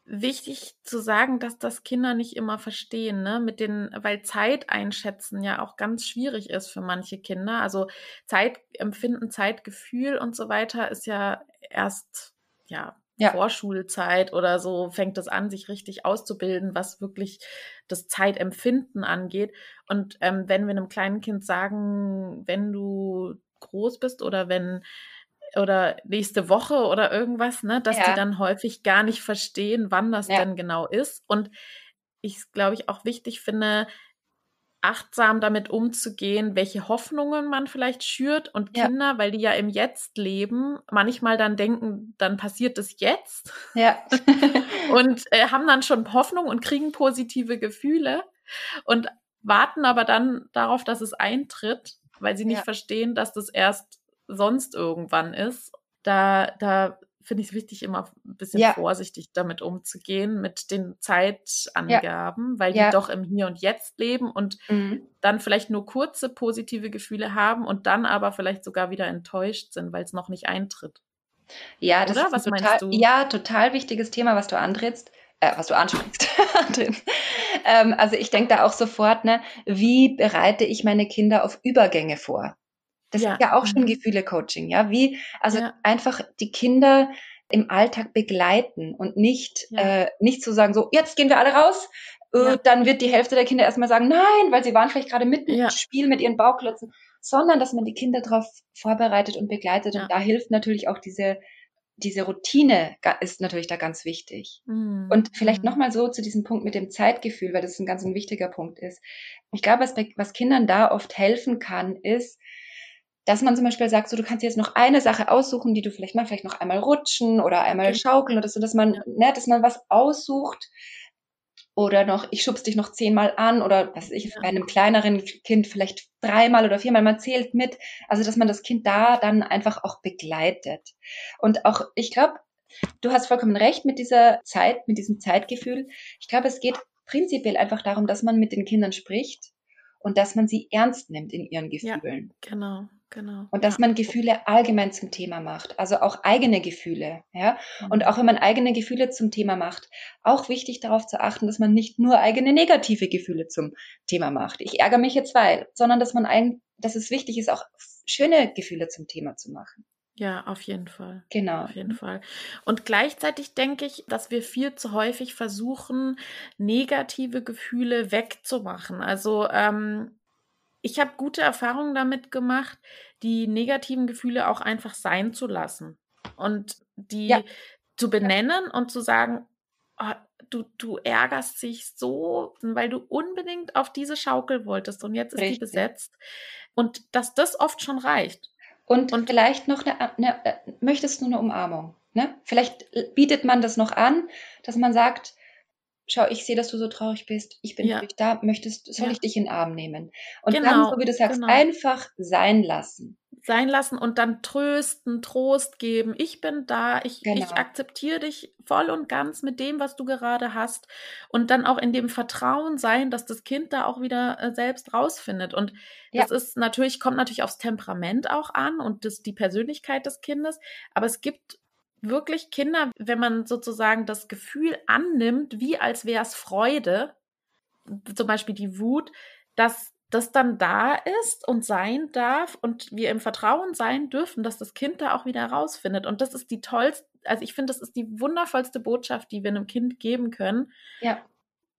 wichtig zu sagen, dass das Kinder nicht immer verstehen, ne? Mit den, weil Zeit einschätzen ja auch ganz schwierig ist für manche Kinder. Also Zeitempfinden, Zeitgefühl und so weiter ist ja erst, ja, ja. Vorschulzeit oder so fängt es an, sich richtig auszubilden, was wirklich das Zeitempfinden angeht. Und ähm, wenn wir einem kleinen Kind sagen, wenn du groß bist oder wenn oder nächste Woche oder irgendwas, ne, dass ja. die dann häufig gar nicht verstehen, wann das ja. denn genau ist. Und ich glaube ich auch wichtig finde, achtsam damit umzugehen, welche Hoffnungen man vielleicht schürt und ja. Kinder, weil die ja im Jetzt leben, manchmal dann denken, dann passiert es jetzt. Ja. <laughs> und äh, haben dann schon Hoffnung und kriegen positive Gefühle und warten aber dann darauf, dass es eintritt, weil sie nicht ja. verstehen, dass das erst sonst irgendwann ist. Da, da finde ich es wichtig, immer ein bisschen ja. vorsichtig damit umzugehen, mit den Zeitangaben, ja. weil die ja. doch im Hier und Jetzt leben und mhm. dann vielleicht nur kurze positive Gefühle haben und dann aber vielleicht sogar wieder enttäuscht sind, weil es noch nicht eintritt. Ja, das Oder? ist was total, meinst du? Ja, total wichtiges Thema, was du antrittst. Äh, was du ansprichst. <laughs> ähm, also ich denke da auch sofort, ne, wie bereite ich meine Kinder auf Übergänge vor? Das ja. ist ja auch schon mhm. Gefühle-Coaching, ja. Wie, also ja. einfach die Kinder im Alltag begleiten und nicht, ja. äh, nicht zu sagen, so, jetzt gehen wir alle raus, äh, dann wird die Hälfte der Kinder erstmal sagen, nein, weil sie waren vielleicht gerade mitten im Spiel mit ihren Bauklötzen, sondern dass man die Kinder darauf vorbereitet und begleitet. Und da hilft natürlich auch diese, diese Routine ist natürlich da ganz wichtig. Mhm. Und vielleicht mhm. nochmal so zu diesem Punkt mit dem Zeitgefühl, weil das ein ganz ein wichtiger Punkt ist. Ich glaube, was, was Kindern da oft helfen kann, ist, dass man zum Beispiel sagt, so du kannst jetzt noch eine Sache aussuchen, die du vielleicht mal vielleicht noch einmal rutschen oder einmal Okay. schaukeln oder so, dass man, Ja. ne, dass man was aussucht oder noch, ich schubs dich noch zehnmal an oder was weiß ich, Ja. bei einem kleineren Kind vielleicht dreimal oder viermal, man zählt mit. Also, dass man das Kind da dann einfach auch begleitet. Und auch, ich glaube, du hast vollkommen recht mit dieser Zeit, mit diesem Zeitgefühl. Ich glaube, es geht prinzipiell einfach darum, dass man mit den Kindern spricht und dass man sie ernst nimmt in ihren Ja. Gefühlen. Genau, genau. Und dass man Gefühle allgemein zum Thema macht, also auch eigene Gefühle, ja. Und Mhm. auch wenn man eigene Gefühle zum Thema macht, auch wichtig darauf zu achten, dass man nicht nur eigene negative Gefühle zum Thema macht. Ich ärgere mich jetzt weil, sondern dass man ein, dass es wichtig ist, auch schöne Gefühle zum Thema zu machen. Ja, auf jeden Fall. Genau. Auf jeden Fall. Und gleichzeitig denke ich, dass wir viel zu häufig versuchen, negative Gefühle wegzumachen. Also ähm, ich habe gute Erfahrungen damit gemacht, die negativen Gefühle auch einfach sein zu lassen und die Ja. zu benennen und zu sagen, oh, du, du ärgerst dich so, weil du unbedingt auf diese Schaukel wolltest und jetzt ist die Richtig. besetzt. Und dass das oft schon reicht. Und, Und- vielleicht noch eine, eine, äh, möchtest du eine Umarmung? Ne? Vielleicht bietet man das noch an, dass man sagt, schau, ich sehe, dass du so traurig bist. Ich bin Ja. für dich da. Möchtest, soll Ja. ich dich in den Arm nehmen? Und dann, Genau, so wie du sagst, genau. einfach sein lassen. sein lassen und dann trösten, Trost geben. Ich bin da, ich, Genau. ich akzeptiere dich voll und ganz mit dem, was du gerade hast. Und dann auch in dem Vertrauen sein, dass das Kind da auch wieder äh, selbst rausfindet. Und Ja. das ist natürlich, kommt natürlich aufs Temperament auch an und das, die Persönlichkeit des Kindes. Aber es gibt wirklich Kinder, wenn man sozusagen das Gefühl annimmt, wie als wäre es Freude, zum Beispiel die Wut, dass das dann da ist und sein darf und wir im Vertrauen sein dürfen, dass das Kind da auch wieder herausfindet. Und das ist die tollste, also ich finde, das ist die wundervollste Botschaft, die wir einem Kind geben können. Ja.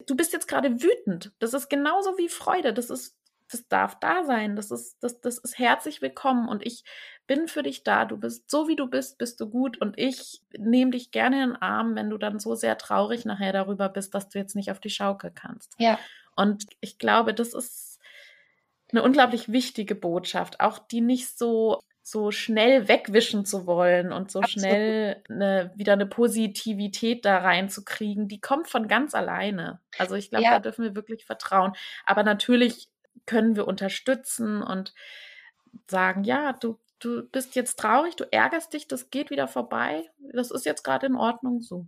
Du bist jetzt gerade wütend. Das ist genauso wie Freude. Das ist, das darf da sein. Das ist, das, das ist herzlich willkommen und ich bin für dich da. Du bist so wie du bist, bist du gut und ich nehme dich gerne in den Arm, wenn du dann so sehr traurig nachher darüber bist, dass du jetzt nicht auf die Schaukel kannst. Ja. Und ich glaube, das ist eine unglaublich wichtige Botschaft, auch die nicht so so schnell wegwischen zu wollen und so Absolut. schnell eine, wieder eine Positivität da reinzukriegen, die kommt von ganz alleine. Also ich glaube, Ja. da dürfen wir wirklich vertrauen. Aber natürlich können wir unterstützen und sagen, ja, du, du bist jetzt traurig, du ärgerst dich, das geht wieder vorbei. Das ist jetzt gerade in Ordnung so.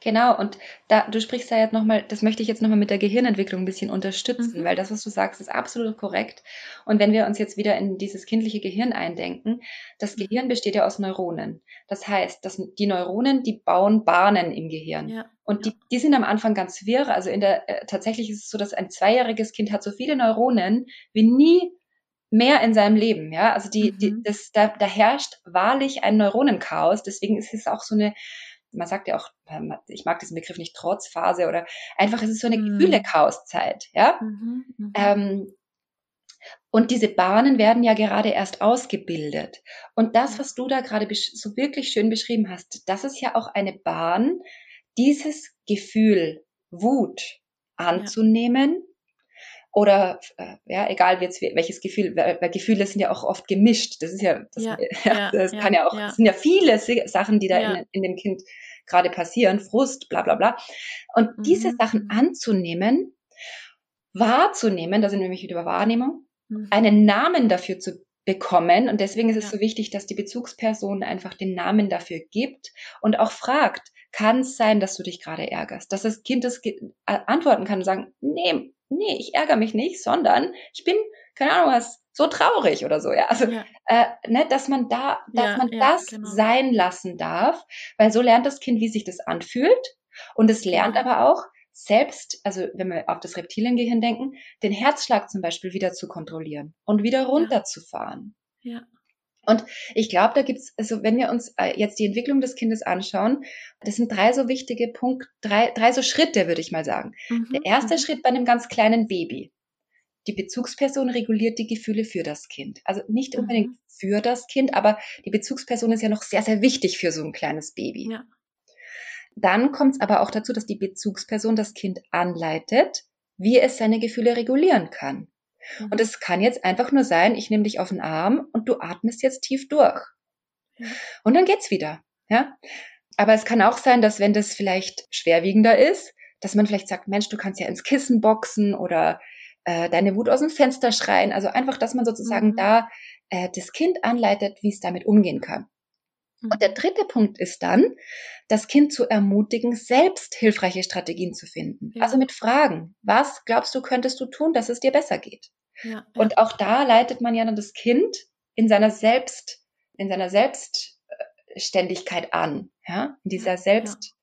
Genau, und da, du sprichst da jetzt nochmal, das möchte ich jetzt nochmal mit der Gehirnentwicklung ein bisschen unterstützen, Mhm. weil das, was du sagst, ist absolut korrekt. Und wenn wir uns jetzt wieder in dieses kindliche Gehirn eindenken, das Mhm. Gehirn besteht ja aus Neuronen. Das heißt, dass die Neuronen, die bauen Bahnen im Gehirn. Ja. Und die, die sind am Anfang ganz wirr. Also in der, äh, tatsächlich ist es so, dass ein zweijähriges Kind hat so viele Neuronen wie nie mehr in seinem Leben, ja. Also die, die, Mhm. das, da, da herrscht wahrlich ein Neuronenchaos. Deswegen ist es auch so eine, man sagt ja auch, ähm, ich mag diesen Begriff nicht Trotzphase oder einfach, es ist so eine Mhm. Gefühle-Chaoszeit, ja. Mhm. Mhm. Ähm, und diese Bahnen werden ja gerade erst ausgebildet. Und das, Ja. was du da gerade so wirklich schön beschrieben hast, das ist ja auch eine Bahn, dieses Gefühl Wut anzunehmen. Oder äh, ja, egal jetzt welches Gefühl, weil, Gefühle sind ja auch oft gemischt. Das ist ja, das, Ja, <laughs> ja, das kann ja auch, ja. sind ja viele Sachen, die da in, in dem Kind gerade passieren, Frust, bla bla bla. Und diese Mhm, Sachen mhm. anzunehmen, wahrzunehmen, da sind wir nämlich wieder bei Wahrnehmung, Mhm. einen Namen dafür zu bekommen. Und deswegen ist es so wichtig, dass die Bezugsperson einfach den Namen dafür gibt und auch fragt, kann es sein, dass du dich gerade ärgerst? Dass das Kind das antworten kann und sagen, nee, nee, ich ärgere mich nicht, sondern ich bin, keine Ahnung was, so traurig oder so. Ja, also, Ja. äh, ne, dass man da, dass Ja, man ja, das genau. sein lassen darf, weil so lernt das Kind, wie sich das anfühlt. Und es lernt Genau. aber auch, selbst, also wenn wir auf das Reptiliengehirn denken, den Herzschlag zum Beispiel wieder zu kontrollieren und wieder runterzufahren. Ja. Und ich glaube, da gibt's, also wenn wir uns äh, jetzt die Entwicklung des Kindes anschauen, das sind drei so wichtige Punkte, drei, drei so Schritte, würde ich mal sagen. Mhm. Der erste Mhm. Schritt bei einem ganz kleinen Baby. Die Bezugsperson reguliert die Gefühle für das Kind. Also nicht unbedingt Mhm. für das Kind, aber die Bezugsperson ist ja noch sehr, sehr wichtig für so ein kleines Baby. Ja. Dann kommt es aber auch dazu, dass die Bezugsperson das Kind anleitet, wie es seine Gefühle regulieren kann. Mhm. Und es kann jetzt einfach nur sein, ich nehme dich auf den Arm und du atmest jetzt tief durch. Und dann geht's wieder. Ja? Aber es kann auch sein, dass wenn das vielleicht schwerwiegender ist, dass man vielleicht sagt, Mensch, du kannst ja ins Kissen boxen oder äh, deine Wut aus dem Fenster schreien. Also einfach, dass man sozusagen mhm. da äh, das Kind anleitet, wie es damit umgehen kann. Und der dritte Punkt ist dann, das Kind zu ermutigen, selbst hilfreiche Strategien zu finden. Ja. Also mit Fragen. Was glaubst du, könntest du tun, dass es dir besser geht? Ja. Und auch da leitet man ja dann das Kind in seiner Selbst, in seiner Selbstständigkeit an. Ja, in dieser Selbst,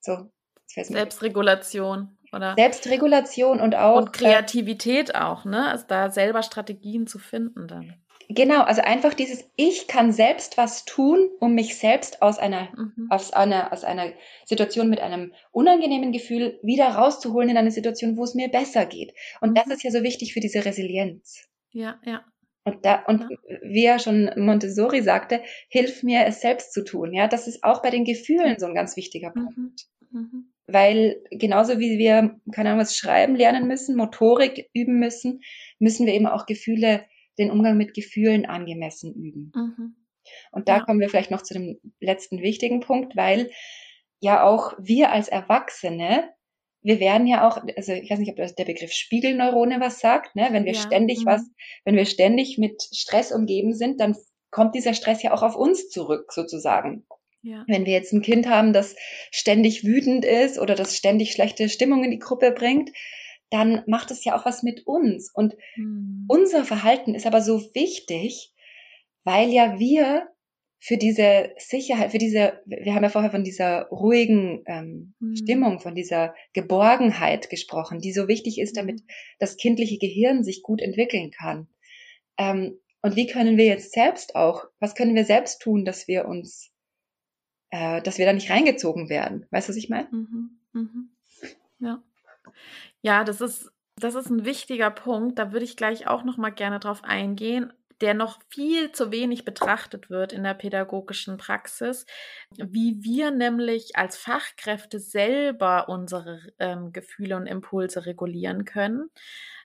so, Selbstregulation oder Selbstregulation und auch und äh, Kreativität auch, ne? Also da selber Strategien zu finden dann. Genau, also einfach dieses, ich kann selbst was tun, um mich selbst aus einer, mhm. aus einer, aus einer Situation mit einem unangenehmen Gefühl wieder rauszuholen in eine Situation, wo es mir besser geht. Und mhm. das ist ja so wichtig für diese Resilienz. Ja, ja. Und da, und ja. wie ja schon Montessori sagte, hilf mir, es selbst zu tun. Ja, das ist auch bei den Gefühlen so ein ganz wichtiger mhm. Punkt. Mhm. Weil genauso wie wir, keine Ahnung, was schreiben lernen müssen, Motorik üben müssen, müssen wir eben auch Gefühle den Umgang mit Gefühlen angemessen üben. Mhm. Und da ja. kommen wir vielleicht noch zu dem letzten wichtigen Punkt, weil ja auch wir als Erwachsene, wir werden ja auch, also ich weiß nicht, ob der Begriff Spiegelneurone was sagt, ne? wenn wir ja. ständig mhm. was, wenn wir ständig mit Stress umgeben sind, dann kommt dieser Stress ja auch auf uns zurück, sozusagen. Ja. Wenn wir jetzt ein Kind haben, das ständig wütend ist oder das ständig schlechte Stimmung in die Gruppe bringt, dann macht es ja auch was mit uns. Und mhm. unser Verhalten ist aber so wichtig, weil ja wir für diese Sicherheit, für diese, wir haben ja vorher von dieser ruhigen ähm, mhm. Stimmung, von dieser Geborgenheit gesprochen, die so wichtig ist, damit hm. das kindliche Gehirn sich gut entwickeln kann. Ähm, und wie können wir jetzt selbst auch, was können wir selbst tun, dass wir uns, äh, dass wir da nicht reingezogen werden? Weißt du, was ich meine? Mhm. Mhm. Ja. Ja, das ist, das ist ein wichtiger Punkt. Da würde ich gleich auch noch mal gerne drauf eingehen der noch viel zu wenig betrachtet wird in der pädagogischen Praxis, wie wir nämlich als Fachkräfte selber unsere ähm, Gefühle und Impulse regulieren können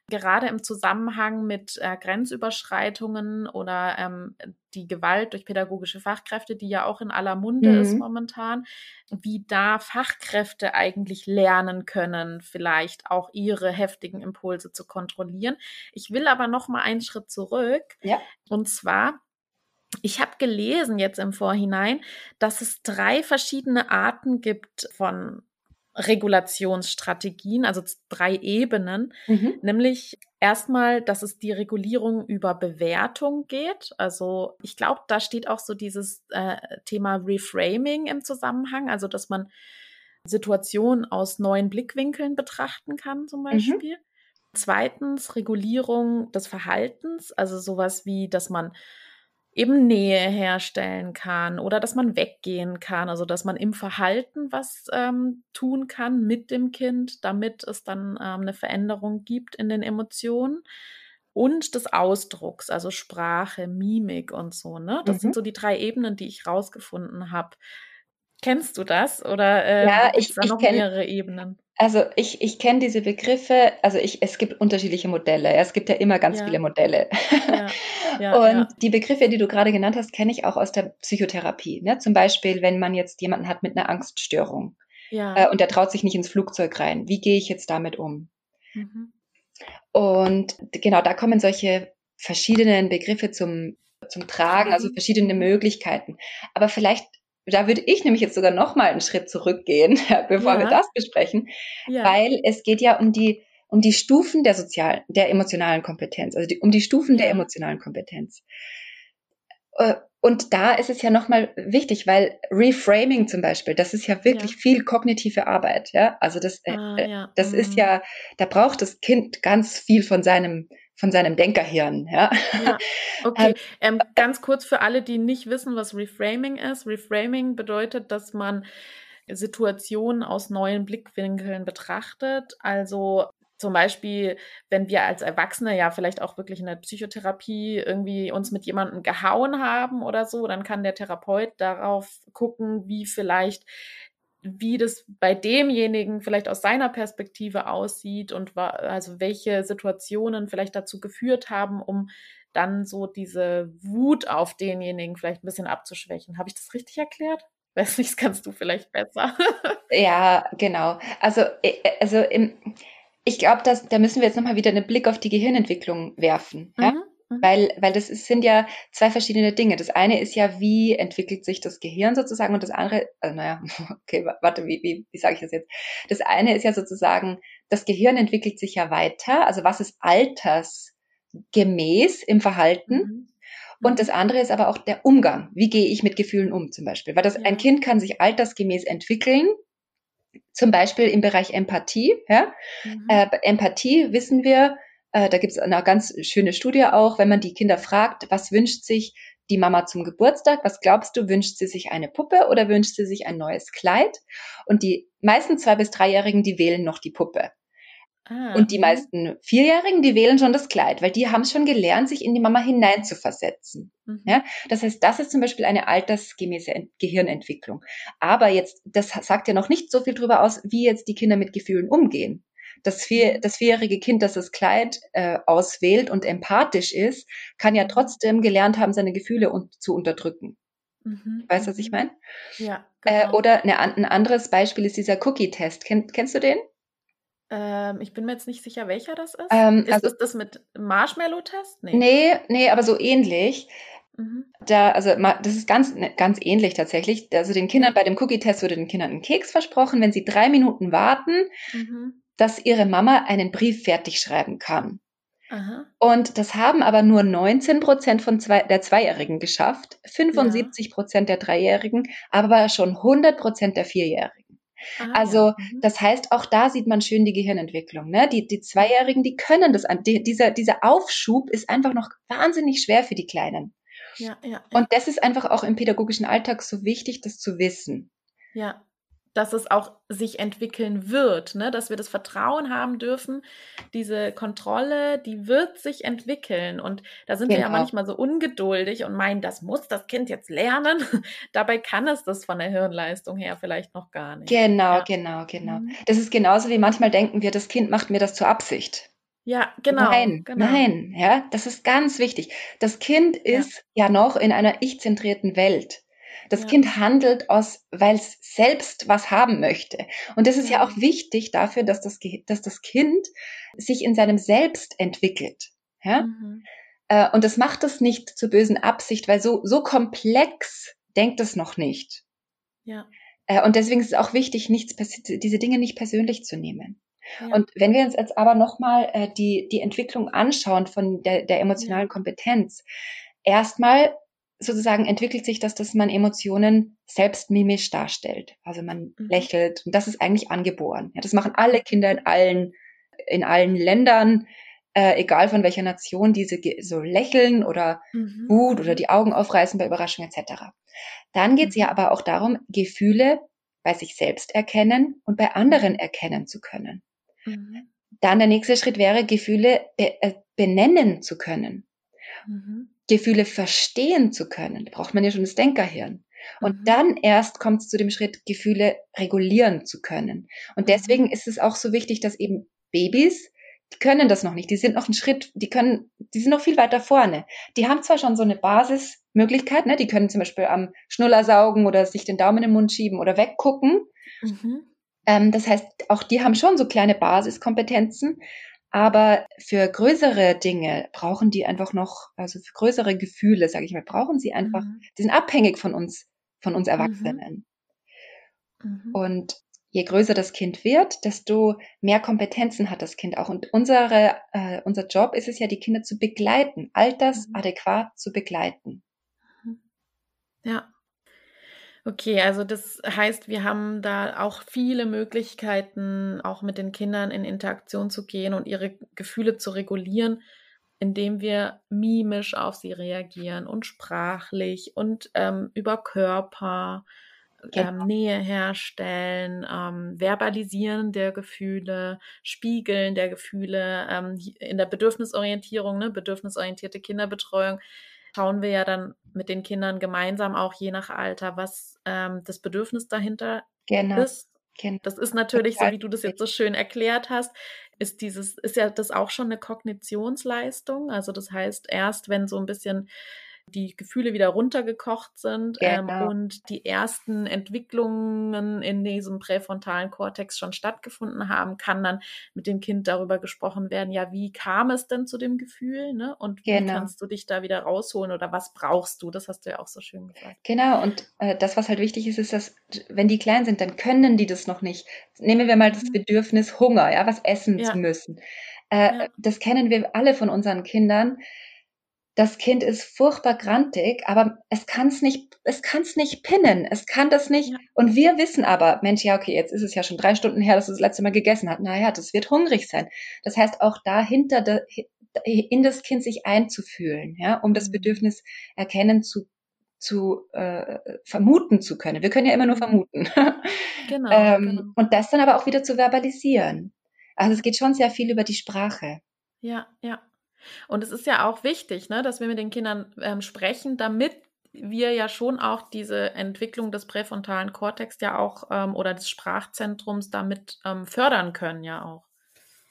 gerade im Zusammenhang mit äh, Grenzüberschreitungen oder ähm, die Gewalt durch pädagogische Fachkräfte, die ja auch in aller Munde mhm. ist momentan, wie da Fachkräfte eigentlich lernen können, vielleicht auch ihre heftigen Impulse zu kontrollieren. Ich will aber noch mal einen Schritt zurück. Ja. Und zwar ich habe gelesen jetzt im Vorhinein, dass es drei verschiedene Arten gibt von Regulationsstrategien, also drei Ebenen, mhm. nämlich erstmal, dass es die Regulierung über Bewertung geht. Also ich glaube, da steht auch so dieses äh, Thema Reframing im Zusammenhang, also dass man Situationen aus neuen Blickwinkeln betrachten kann, zum mhm. Beispiel. Mhm. Zweitens Regulierung des Verhaltens, also sowas wie, dass man eben Nähe herstellen kann oder dass man weggehen kann, also dass man im Verhalten was ähm, tun kann mit dem Kind, damit es dann ähm, eine Veränderung gibt in den Emotionen und des Ausdrucks, also Sprache, Mimik und so. Ne? Das mhm. sind so die drei Ebenen, die ich rausgefunden habe. Kennst du das oder äh, ja, ich, da noch kenn, mehrere Ebenen? Also ich, ich kenne diese Begriffe, also ich, es gibt unterschiedliche Modelle. Es gibt ja immer ganz ja. viele Modelle. Ja. <laughs> Ja, und die Begriffe, die du gerade genannt hast, kenne ich auch aus der Psychotherapie. Ne? Zum Beispiel, wenn man jetzt jemanden hat mit einer Angststörung äh, und der traut sich nicht ins Flugzeug rein. Wie gehe ich jetzt damit um? Mhm. Und genau, da kommen solche verschiedenen Begriffe zum, zum Tragen, also mhm. verschiedene Möglichkeiten. Aber vielleicht da würde ich nämlich jetzt sogar noch mal einen Schritt zurückgehen, <laughs> bevor ja. wir das besprechen, ja. weil es geht ja um die um die Stufen der sozialen, der emotionalen Kompetenz, also die, um die Stufen ja. der emotionalen Kompetenz. Äh, und da ist es ja nochmal wichtig, weil Reframing zum Beispiel, das ist ja wirklich ja. viel kognitive Arbeit, ja. Also das, äh, ah, ja. das mhm. ist ja, da braucht das Kind ganz viel von seinem von seinem Denkerhirn. Ja. ja. <laughs> Okay, ähm, ähm, ganz kurz für alle, die nicht wissen, was Reframing ist. Reframing bedeutet, dass man Situationen aus neuen Blickwinkeln betrachtet. Also zum Beispiel, wenn wir als Erwachsene ja vielleicht auch wirklich in der Psychotherapie irgendwie uns mit jemandem gehauen haben oder so, dann kann der Therapeut darauf gucken, wie vielleicht wie das bei demjenigen vielleicht aus seiner Perspektive aussieht und also welche Situationen vielleicht dazu geführt haben, um dann so diese Wut auf denjenigen vielleicht ein bisschen abzuschwächen. Habe ich das richtig erklärt? Weiß nicht, das kannst du vielleicht besser. <laughs> ja, genau. Also, äh, also im, ich glaube, da müssen wir jetzt nochmal wieder einen Blick auf die Gehirnentwicklung werfen. Mhm. Ja? Weil, weil das ist, sind ja zwei verschiedene Dinge. Das eine ist ja, wie entwickelt sich das Gehirn sozusagen und das andere, also naja, <laughs> okay, warte, wie, wie, wie sage ich das jetzt? Das eine ist ja sozusagen, das Gehirn entwickelt sich ja weiter, also was ist altersgemäß im Verhalten? Mhm. Und das andere ist aber auch der Umgang. Wie gehe ich mit Gefühlen um zum Beispiel? Weil das, ein Kind kann sich altersgemäß entwickeln, zum Beispiel im Bereich Empathie. Ja? Mhm. Äh, Empathie wissen wir, äh, da gibt es eine ganz schöne Studie auch, wenn man die Kinder fragt, was wünscht sich die Mama zum Geburtstag? Was glaubst du, wünscht sie sich eine Puppe oder wünscht sie sich ein neues Kleid? Und die meisten zwei bis dreijährigen, die wählen noch die Puppe. Ah, und die mhm. meisten Vierjährigen, die wählen schon das Kleid, weil die haben es schon gelernt, sich in die Mama hineinzuversetzen. Mhm. Ja, das heißt, das ist zum Beispiel eine altersgemäße Gehirnentwicklung. Aber jetzt, das sagt ja noch nicht so viel darüber aus, wie jetzt die Kinder mit Gefühlen umgehen das, vier, das vierjährige Kind, das das Kleid äh, auswählt und empathisch ist, kann ja trotzdem gelernt haben, seine Gefühle un zu unterdrücken. Mhm. Weißt du, was ich mhm. meine? Ja. Äh, genau. Äh, oder eine, ein anderes Beispiel ist dieser Cookie-Test. Kenn, kennst du den? Ähm, ich bin mir jetzt nicht sicher, welcher das ist. Ähm, ist also, das das mit Marshmallow-Test? Nee. nee, nee, aber so ähnlich. Mhm. Da, also das ist ganz, ne, ganz ähnlich tatsächlich. Also den Kindern bei dem Cookie-Test wurde den Kindern ein Keks versprochen. Wenn sie drei Minuten warten, mhm dass ihre Mama einen Brief fertig schreiben kann. Aha. Und das haben aber nur 19 Prozent von zwei, der Zweijährigen geschafft, 75 Prozent der Dreijährigen, aber schon 100 Prozent der Vierjährigen. Ah, also mhm. das heißt, auch da sieht man schön die Gehirnentwicklung. Ne? Die, die Zweijährigen, die können das. Die, dieser, dieser Aufschub ist einfach noch wahnsinnig schwer für die Kleinen. Ja, ja, ja. Und das ist einfach auch im pädagogischen Alltag so wichtig, das zu wissen. Ja, dass es auch sich entwickeln wird, ne? dass wir das Vertrauen haben dürfen, diese Kontrolle, die wird sich entwickeln. Und da sind genau. wir ja genau. manchmal so ungeduldig und meinen, das muss das Kind jetzt lernen. <laughs> Dabei kann es das von der Hirnleistung her vielleicht noch gar nicht. Genau, ja. genau, genau. Mhm. Das ist genauso wie manchmal denken wir, das Kind macht mir das zur Absicht. Ja, genau. Nein, genau. nein, ja, das ist ganz wichtig. Das Kind ist ja, ja noch in einer ich-zentrierten Welt. Das ja. Kind handelt aus, weil es selbst was haben möchte. Und das ist ja, ja auch wichtig dafür, dass das, dass das Kind sich in seinem Selbst entwickelt. Ja? Mhm. Äh, und das macht es nicht zur bösen Absicht, weil so, so komplex denkt es noch nicht. Ja. Äh, und deswegen ist es auch wichtig, nichts, diese Dinge nicht persönlich zu nehmen. Ja. Und wenn wir uns jetzt aber nochmal äh, die, die Entwicklung anschauen von der, der emotionalen Kompetenz, erstmal sozusagen entwickelt sich das, dass man Emotionen selbst mimisch darstellt. Also man mhm. lächelt und das ist eigentlich angeboren. Ja, das machen alle Kinder in allen, in allen Ländern, äh, egal von welcher Nation, diese so lächeln oder mhm. Wut oder die Augen aufreißen bei Überraschungen etc. Dann geht es ja mhm. aber auch darum, Gefühle bei sich selbst erkennen und bei anderen erkennen zu können. Mhm. Dann der nächste Schritt wäre, Gefühle be äh, benennen zu können. Mhm. Gefühle verstehen zu können, braucht man ja schon das Denkerhirn. Und mhm. dann erst kommt es zu dem Schritt, Gefühle regulieren zu können. Und deswegen mhm. ist es auch so wichtig, dass eben Babys, die können das noch nicht. Die sind noch einen Schritt, die können, die sind noch viel weiter vorne. Die haben zwar schon so eine Basismöglichkeit, ne? Die können zum Beispiel am Schnuller saugen oder sich den Daumen im Mund schieben oder weggucken. Mhm. Ähm, das heißt, auch die haben schon so kleine Basiskompetenzen. Aber für größere Dinge brauchen die einfach noch, also für größere Gefühle, sage ich mal, brauchen sie einfach, mhm. die sind abhängig von uns, von uns Erwachsenen. Mhm. Mhm. Und je größer das Kind wird, desto mehr Kompetenzen hat das Kind auch. Und unsere, äh, unser Job ist es ja, die Kinder zu begleiten, altersadäquat mhm. zu begleiten. Mhm. Ja. Okay, also das heißt, wir haben da auch viele Möglichkeiten, auch mit den Kindern in Interaktion zu gehen und ihre Gefühle zu regulieren, indem wir mimisch auf sie reagieren und sprachlich und ähm, über Körper genau. ähm, Nähe herstellen, ähm, Verbalisieren der Gefühle, Spiegeln der Gefühle, ähm, in der Bedürfnisorientierung, ne, bedürfnisorientierte Kinderbetreuung schauen wir ja dann mit den Kindern gemeinsam auch je nach Alter, was ähm, das Bedürfnis dahinter genau. ist. Genau. Das ist natürlich, so wie du das jetzt so schön erklärt hast, ist dieses, ist ja das auch schon eine Kognitionsleistung. Also das heißt, erst wenn so ein bisschen die Gefühle wieder runtergekocht sind ähm, genau. ähm, und die ersten Entwicklungen in diesem präfrontalen Kortex schon stattgefunden haben, kann dann mit dem Kind darüber gesprochen werden, ja, wie kam es denn zu dem Gefühl, ne? Und genau. wie kannst du dich da wieder rausholen oder was brauchst du? Das hast du ja auch so schön gesagt. Genau, und äh, das, was halt wichtig ist, ist, dass wenn die klein sind, dann können die das noch nicht. Nehmen wir mal das mhm. Bedürfnis Hunger, ja, was essen ja. zu müssen. Äh, ja. Das kennen wir alle von unseren Kindern das Kind ist furchtbar grantig, aber es kann es nicht, es kann es nicht pinnen, es kann das nicht. Ja. Und wir wissen aber, Mensch, ja, okay, jetzt ist es ja schon drei Stunden her, dass es das letzte Mal gegessen hat. Naja, das wird hungrig sein. Das heißt, auch dahinter, de, in das Kind sich einzufühlen, ja, um das mhm. Bedürfnis erkennen zu zu äh, vermuten zu können. Wir können ja immer nur mhm. vermuten. <laughs> Genau, ähm, genau. Und das dann aber auch wieder zu verbalisieren. Also es geht schon sehr viel über die Sprache. Ja, ja. Und es ist ja auch wichtig, ne, dass wir mit den Kindern ähm, sprechen, damit wir ja schon auch diese Entwicklung des präfrontalen Kortex ja auch ähm, oder des Sprachzentrums damit ähm, fördern können, ja auch.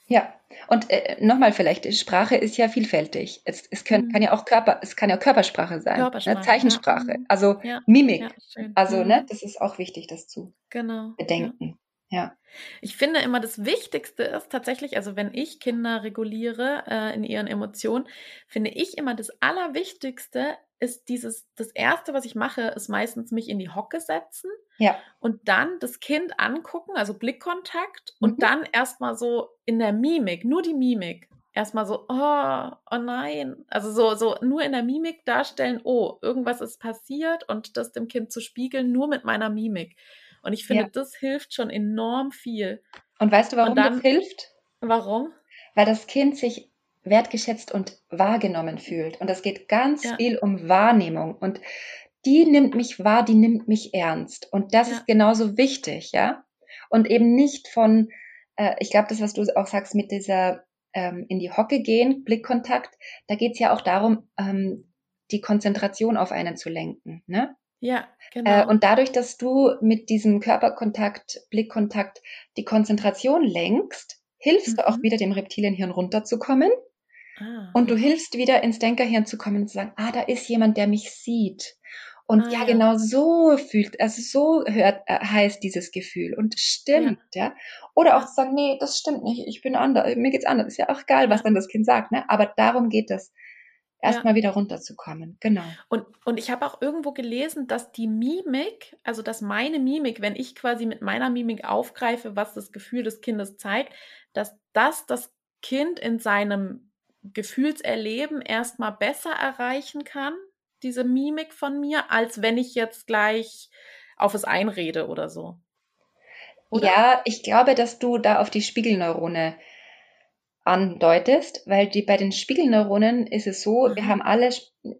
Ja, und äh, nochmal vielleicht, Sprache ist ja vielfältig. Es, es können, mhm. kann ja auch Körper, es kann ja Körpersprache sein, ne, Körpersprache, ne? Zeichensprache, ja. also ja. Mimik. Ja, also, mhm. ne, das ist auch wichtig, das zu genau. bedenken. Ja. Ich finde immer, das Wichtigste ist tatsächlich, also wenn ich Kinder reguliere äh, in ihren Emotionen, finde ich immer das Allerwichtigste ist dieses, das Erste, was ich mache, ist meistens mich in die Hocke setzen ja. und dann das Kind angucken, also Blickkontakt mhm. und dann erstmal so in der Mimik, nur die Mimik, erstmal so, oh, oh nein, also so, so nur in der Mimik darstellen, oh, irgendwas ist passiert und das dem Kind zu spiegeln, nur mit meiner Mimik. Und ich finde, ja. das hilft schon enorm viel. Und weißt du, warum dann, das hilft? Warum? Weil das Kind sich wertgeschätzt und wahrgenommen fühlt. Und es geht ganz ja. viel um Wahrnehmung. Und die nimmt mich wahr, die nimmt mich ernst. Und das ja. ist genauso wichtig, ja. Und eben nicht von, äh, ich glaube, das, was du auch sagst, mit dieser ähm, in die Hocke gehen, Blickkontakt, da geht es ja auch darum, ähm, die Konzentration auf einen zu lenken. Ne? Ja, äh, genau. Äh, und dadurch, dass du mit diesem Körperkontakt, Blickkontakt die Konzentration lenkst, hilfst mhm. du auch mhm. wieder dem Reptilienhirn runterzukommen. Ah, und du hilfst wieder ins Denkerhirn zu kommen und zu sagen, ah, da ist jemand, der mich sieht. Und ah, ja, ja, genau so fühlt, also so hört, äh, heißt dieses Gefühl und stimmt, ja. ja. Oder auch zu sagen, nee, das stimmt nicht, ich bin anders, mir geht's anders, ist ja auch egal, was dann das Kind sagt, ne? Aber darum geht es erstmal ja. wieder runterzukommen. Genau. Und, und ich habe auch irgendwo gelesen, dass die Mimik, also dass meine Mimik, wenn ich quasi mit meiner Mimik aufgreife, was das Gefühl des Kindes zeigt, dass das das Kind in seinem Gefühlserleben erstmal besser erreichen kann, diese Mimik von mir, als wenn ich jetzt gleich auf es einrede oder so. Oder? Ja, ich glaube, dass du da auf die Spiegelneurone andeutest, weil die, bei den Spiegelneuronen ist es so, mhm. wir haben alle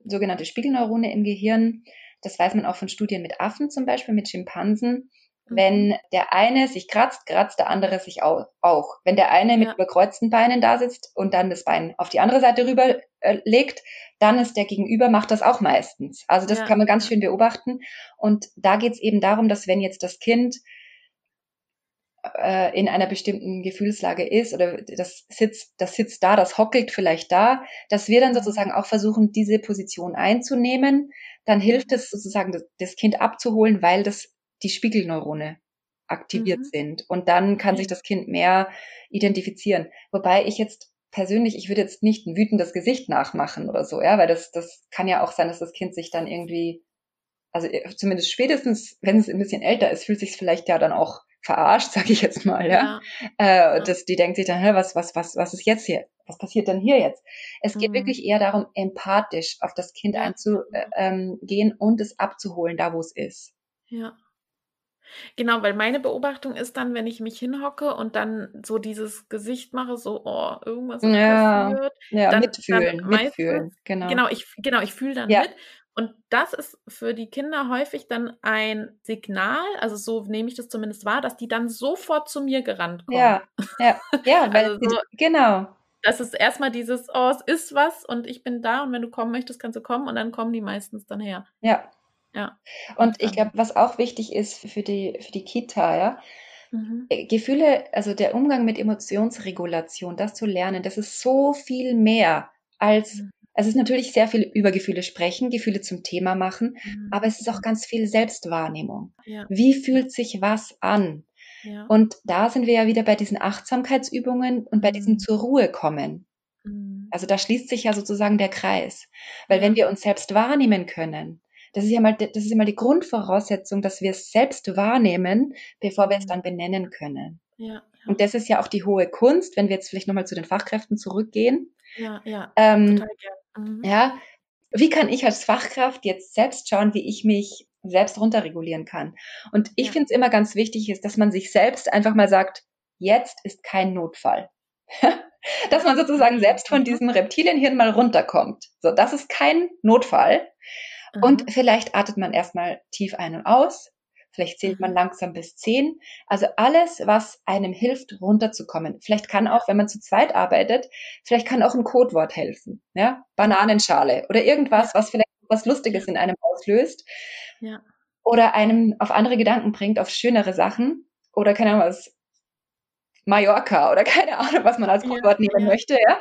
sogenannte Spiegelneurone im Gehirn. Das weiß man auch von Studien mit Affen zum Beispiel, mit Schimpansen. Mhm. Wenn der eine sich kratzt, kratzt der andere sich auch. Wenn der eine mit ja. überkreuzten Beinen da sitzt und dann das Bein auf die andere Seite rüber äh, legt, dann ist der Gegenüber macht das auch meistens. Also das ja. kann man ganz schön beobachten. Und da geht es eben darum, dass wenn jetzt das Kind äh, in einer bestimmten Gefühlslage ist oder das sitzt, das sitzt da, das hockelt vielleicht da, dass wir dann mhm. sozusagen auch versuchen, diese Position einzunehmen, dann hilft es sozusagen, das, das Kind abzuholen, weil das die Spiegelneurone aktiviert mhm. sind. Und dann kann okay. sich das Kind mehr identifizieren. Wobei ich jetzt persönlich, ich würde jetzt nicht ein wütendes Gesicht nachmachen oder so, ja, weil das, das kann ja auch sein, dass das Kind sich dann irgendwie, also äh, zumindest spätestens, wenn es ein bisschen älter ist, fühlt sich vielleicht ja dann auch verarscht, <laughs> sage ich jetzt mal, ja. ja. Äh, das, die denkt sich dann, was, was, was, was ist jetzt hier? Was passiert denn hier jetzt? Es geht mhm. wirklich eher darum, empathisch auf das Kind einzugehen äh, ähm, und es abzuholen, da wo es ist. Ja. Genau, weil meine Beobachtung ist dann, wenn ich mich hinhocke und dann so dieses Gesicht mache, so, oh, irgendwas ja, passiert. Ja, dann, mitfühlen, dann meistens, mitfühlen, genau. Genau, ich, genau, ich fühle dann ja. mit. Und das ist für die Kinder häufig dann ein Signal, also so nehme ich das zumindest wahr, dass die dann sofort zu mir gerannt kommen. Ja, ja, ja, <laughs> weil also so, genau. Das ist erstmal dieses, oh, es ist was und ich bin da und wenn du kommen möchtest, kannst du kommen und dann kommen die meistens dann her. Ja, Ja. Und ich glaube, was auch wichtig ist für die, für die Kita, ja, mhm. Äh, Gefühle, also der Umgang mit Emotionsregulation, das zu lernen, das ist so viel mehr als, mhm. Es ist natürlich sehr viel über Gefühle sprechen, Gefühle zum Thema machen, mhm. aber es ist auch ganz viel Selbstwahrnehmung. Ja. Wie fühlt sich was an? Ja. Und da sind wir ja wieder bei diesen Achtsamkeitsübungen und bei diesem mhm. zur Ruhe kommen. Mhm. Also da schließt sich ja sozusagen der Kreis. Weil wenn wir uns selbst wahrnehmen können, das ist ja mal, das ist ja mal die Grundvoraussetzung, dass wir es selbst wahrnehmen, bevor wir es mhm. dann benennen können. Ja, ja. Und das ist ja auch die hohe Kunst, wenn wir jetzt vielleicht nochmal zu den Fachkräften zurückgehen. Ja, ja. Ähm, total gerne. Mhm. Ja. Wie kann ich als Fachkraft jetzt selbst schauen, wie ich mich selbst runterregulieren kann? Und ich ja. finde es immer ganz wichtig ist, dass man sich selbst einfach mal sagt, jetzt ist kein Notfall. <laughs> dass man sozusagen selbst von mhm. diesem Reptilienhirn mal runterkommt. So, das ist kein Notfall. Mhm. Und vielleicht atmet man erstmal tief ein und aus. Vielleicht zählt man mhm. langsam bis zehn. Also alles, was einem hilft, runterzukommen. Vielleicht kann auch, wenn man zu zweit arbeitet, vielleicht kann auch ein Codewort helfen. Ja? Bananenschale oder irgendwas, was vielleicht was Lustiges in einem auslöst. Ja. Oder einem auf andere Gedanken bringt, auf schönere Sachen. Oder keine Ahnung was, Mallorca oder <laughs> keine Ahnung, was man als Codewort ja, nehmen ja. möchte, ja,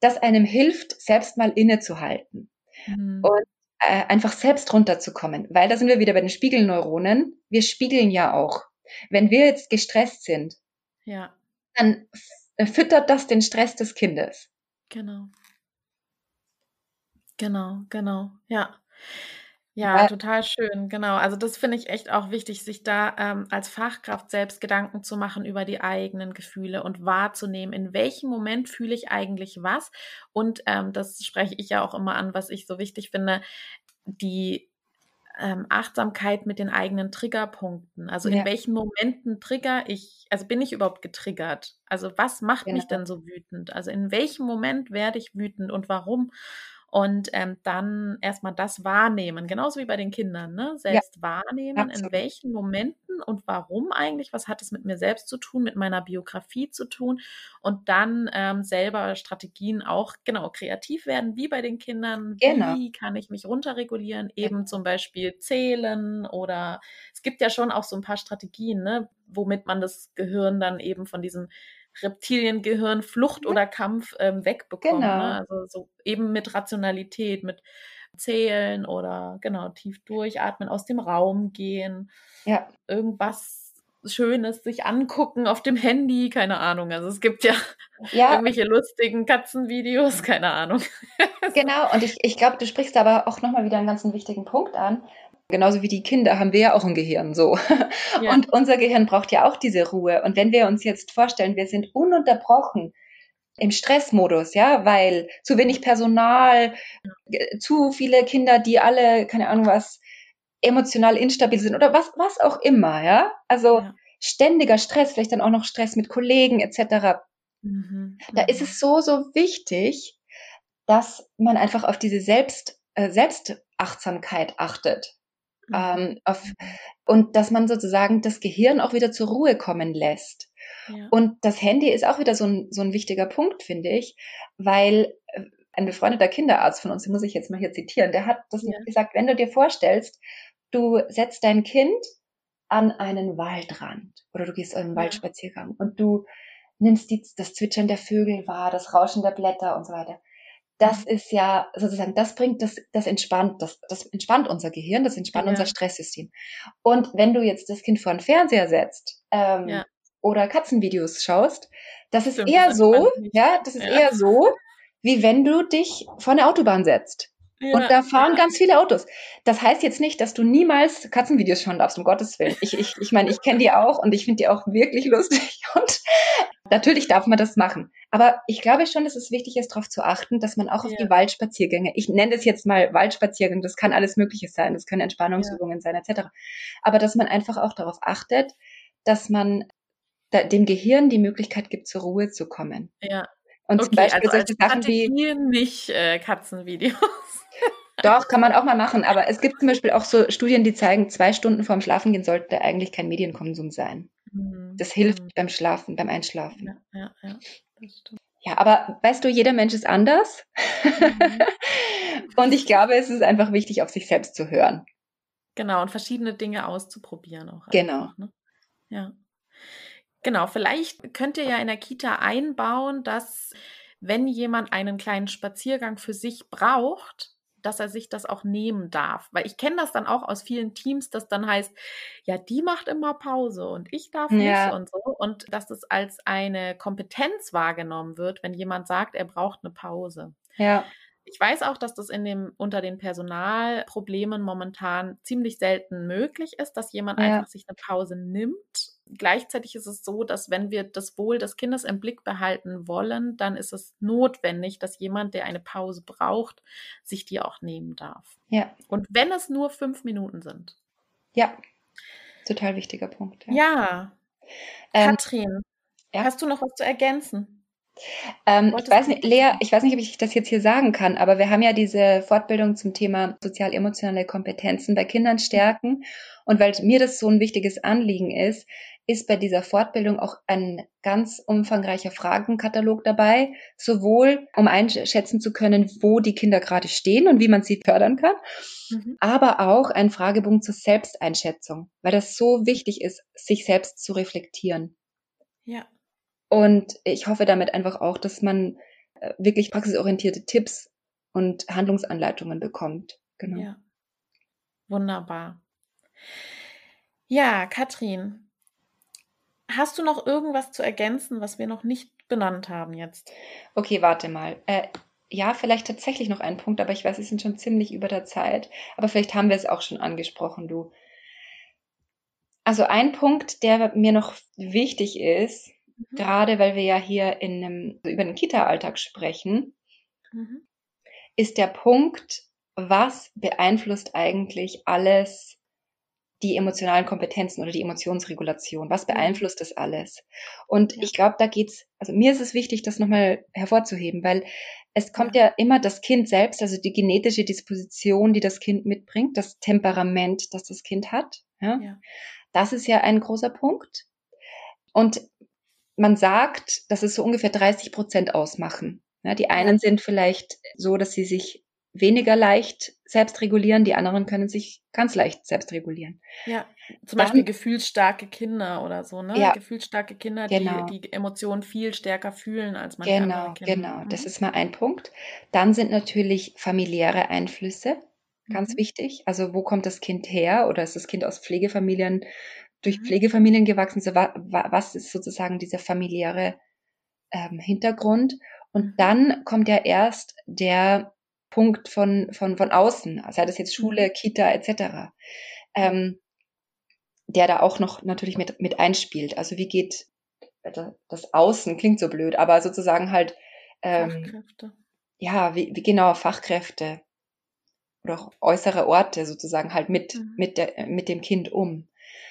das einem hilft, selbst mal innezuhalten. Mhm. Und äh, einfach selbst runterzukommen, weil da sind wir wieder bei den Spiegelneuronen. Wir spiegeln ja auch. Wenn wir jetzt gestresst sind, ja. dann füttert das den Stress des Kindes. Genau. Genau, genau, ja. Ja, total schön, genau. Also das finde ich echt auch wichtig, sich da ähm, als Fachkraft selbst Gedanken zu machen über die eigenen Gefühle und wahrzunehmen, in welchem Moment fühle ich eigentlich was. Und ähm, das spreche ich ja auch immer an, was ich so wichtig finde, die ähm, Achtsamkeit mit den eigenen Triggerpunkten. Also ja. in welchen Momenten trigger ich, also bin ich überhaupt getriggert? Also was macht genau. mich denn so wütend? Also in welchem Moment werde ich wütend und warum? Und ähm, dann erstmal das wahrnehmen, genauso wie bei den Kindern, ne? selbst ja, wahrnehmen, absolut. in welchen Momenten und warum eigentlich, was hat es mit mir selbst zu tun, mit meiner Biografie zu tun und dann ähm, selber Strategien auch genau kreativ werden, wie bei den Kindern, genau. wie kann ich mich runterregulieren, eben ja. zum Beispiel zählen oder es gibt ja schon auch so ein paar Strategien, ne? womit man das Gehirn dann eben von diesem Reptiliengehirn Flucht oder Kampf ähm, wegbekommen. Ne? Genau. Ne? Also so eben mit Rationalität, mit Zählen oder genau tief durchatmen, aus dem Raum gehen, ja. irgendwas Schönes sich angucken auf dem Handy, keine Ahnung. Also es gibt ja, ja. <laughs> irgendwelche lustigen Katzenvideos, keine Ahnung. <laughs> genau, und ich, ich glaube, du sprichst aber auch nochmal wieder einen ganz wichtigen Punkt an. Genauso wie die Kinder haben wir ja auch ein Gehirn so. <laughs> Ja. Und unser Gehirn braucht ja auch diese Ruhe. Und wenn wir uns jetzt vorstellen, wir sind ununterbrochen im Stressmodus, ja, weil zu wenig Personal, zu viele Kinder, die alle, keine Ahnung was, emotional instabil sind oder was, was auch immer, ja. Also ja. ständiger Stress, vielleicht dann auch noch Stress mit Kollegen etc. Mhm. Da ist es so, so wichtig, dass man einfach auf diese Selbst, äh, Selbstachtsamkeit achtet. Mhm. Ähm, auf, und dass man sozusagen das Gehirn auch wieder zur Ruhe kommen lässt. Ja. Und das Handy ist auch wieder so ein, so ein wichtiger Punkt, finde ich, weil äh, ein befreundeter Kinderarzt von uns, den muss ich jetzt mal hier zitieren, der hat das ja. gesagt, wenn du dir vorstellst, du setzt dein Kind an einen Waldrand oder du gehst einen ja. Waldspaziergang und du nimmst die, das Zwitschern der Vögel wahr, das Rauschen der Blätter und so weiter das mhm. ist ja sozusagen, das bringt, das, das entspannt, das, das entspannt unser Gehirn, das entspannt ja. unser Stresssystem. Und wenn du jetzt das Kind vor den Fernseher setzt ähm, ja. oder Katzenvideos schaust, das ist Stimmt, eher das so, ja, das ist ja. eher so, wie wenn du dich vor eine Autobahn setzt. Ja, und da fahren ja. ganz viele Autos. Das heißt jetzt nicht, dass du niemals Katzenvideos schauen darfst, um Gottes Willen. Ich, ich, ich meine, ich kenne die auch und ich finde die auch wirklich lustig. <laughs> Und natürlich darf man das machen. Aber ich glaube schon, dass es wichtig ist, darauf zu achten, dass man auch auf ja. die Waldspaziergänge, ich nenne das jetzt mal Waldspaziergänge, das kann alles Mögliche sein, das können Entspannungsübungen sein, etc. Aber dass man einfach auch darauf achtet, dass man dem Gehirn die Möglichkeit gibt, zur Ruhe zu kommen. Ja. Und okay, zum Beispiel also solche Sachen wie nicht äh, Katzenvideos. <laughs> Doch, kann man auch mal machen. Aber es gibt zum Beispiel auch so Studien, die zeigen, zwei Stunden vorm Schlafengehen sollte eigentlich kein Medienkonsum sein. Mhm. Das hilft mhm. beim Schlafen, beim Einschlafen. Ja, ja, ja. Das stimmt. Ja, aber weißt du, jeder Mensch ist anders. Mhm. <laughs> Und ich glaube, es ist einfach wichtig, auf sich selbst zu hören. Genau, und verschiedene Dinge auszuprobieren auch. Genau. Einfach, ne? Ja. Genau, vielleicht könnt ihr ja in der Kita einbauen, dass wenn jemand einen kleinen Spaziergang für sich braucht, dass er sich das auch nehmen darf. Weil ich kenne das dann auch aus vielen Teams, dass dann heißt, ja, die macht immer Pause und ich darf nicht Ja. und so. Und dass es als eine Kompetenz wahrgenommen wird, wenn jemand sagt, er braucht eine Pause. Ja. Ich weiß auch, dass das in dem, unter den Personalproblemen momentan ziemlich selten möglich ist, dass jemand Ja. einfach sich eine Pause nimmt. Gleichzeitig ist es so, dass wenn wir das Wohl des Kindes im Blick behalten wollen, dann ist es notwendig, dass jemand, der eine Pause braucht, sich die auch nehmen darf. Ja. Und wenn es nur fünf Minuten sind. Ja. Total wichtiger Punkt. Ja. Ja, Ähm, Katrin, ja. hast du noch was zu ergänzen? Ähm, ich weiß nicht, Lea, ich weiß nicht, ob ich das jetzt hier sagen kann, aber wir haben ja diese Fortbildung zum Thema sozial-emotionale Kompetenzen bei Kindern stärken. Und weil mir das so ein wichtiges Anliegen ist, ist bei dieser Fortbildung auch ein ganz umfangreicher Fragenkatalog dabei, sowohl um einschätzen zu können, wo die Kinder gerade stehen und wie man sie fördern kann, Mhm. aber auch ein Fragebogen zur Selbsteinschätzung, weil das so wichtig ist, sich selbst zu reflektieren. Ja, Und ich hoffe damit einfach auch, dass man äh, wirklich praxisorientierte Tipps und Handlungsanleitungen bekommt. Genau. ja. Wunderbar. Ja, Katrin, hast du noch irgendwas zu ergänzen, was wir noch nicht benannt haben jetzt? Okay, warte mal. Äh, ja, vielleicht tatsächlich noch ein Punkt, aber ich weiß, wir sind schon ziemlich über der Zeit. Aber vielleicht haben wir es auch schon angesprochen, du. Also ein Punkt, der mir noch wichtig ist, Mhm. gerade weil wir ja hier in einem, über den Kita-Alltag sprechen, Mhm. ist der Punkt, was beeinflusst eigentlich alles die emotionalen Kompetenzen oder die Emotionsregulation? Was Ja. beeinflusst das alles? Und Ja. ich glaube, da geht's, also mir ist es wichtig, das nochmal hervorzuheben, weil es kommt Ja. ja immer das Kind selbst, also die genetische Disposition, die das Kind mitbringt, das Temperament, das das Kind hat. Ja? Ja. Das ist ja ein großer Punkt. Und man sagt, dass es so ungefähr 30 Prozent ausmachen. Ja, die einen sind vielleicht so, dass sie sich weniger leicht selbst regulieren, die anderen können sich ganz leicht selbst regulieren. Ja, zum Dann- Beispiel gefühlsstarke Kinder oder so, ne? Ja. Gefühlsstarke Kinder, Genau. die die Emotionen viel stärker fühlen als manche Genau, andere Kinder. genau. Das Mhm. ist mal ein Punkt. Dann sind natürlich familiäre Einflüsse ganz Mhm. wichtig. Also wo kommt das Kind her? Oder ist das Kind aus Pflegefamilien, durch Mhm. Pflegefamilien gewachsen? So, wa, wa, was ist sozusagen dieser familiäre ähm, Hintergrund? Und Mhm. dann kommt ja erst der Punkt von, von, von außen, sei das jetzt Schule. Kita etc., ähm, der da auch noch natürlich mit, mit einspielt. Also wie geht das Außen, klingt so blöd, aber sozusagen halt ähm, Fachkräfte. ja, wie, wie genau Fachkräfte oder auch äußere Orte sozusagen halt mit, Mhm. mit, der, mit dem Kind um.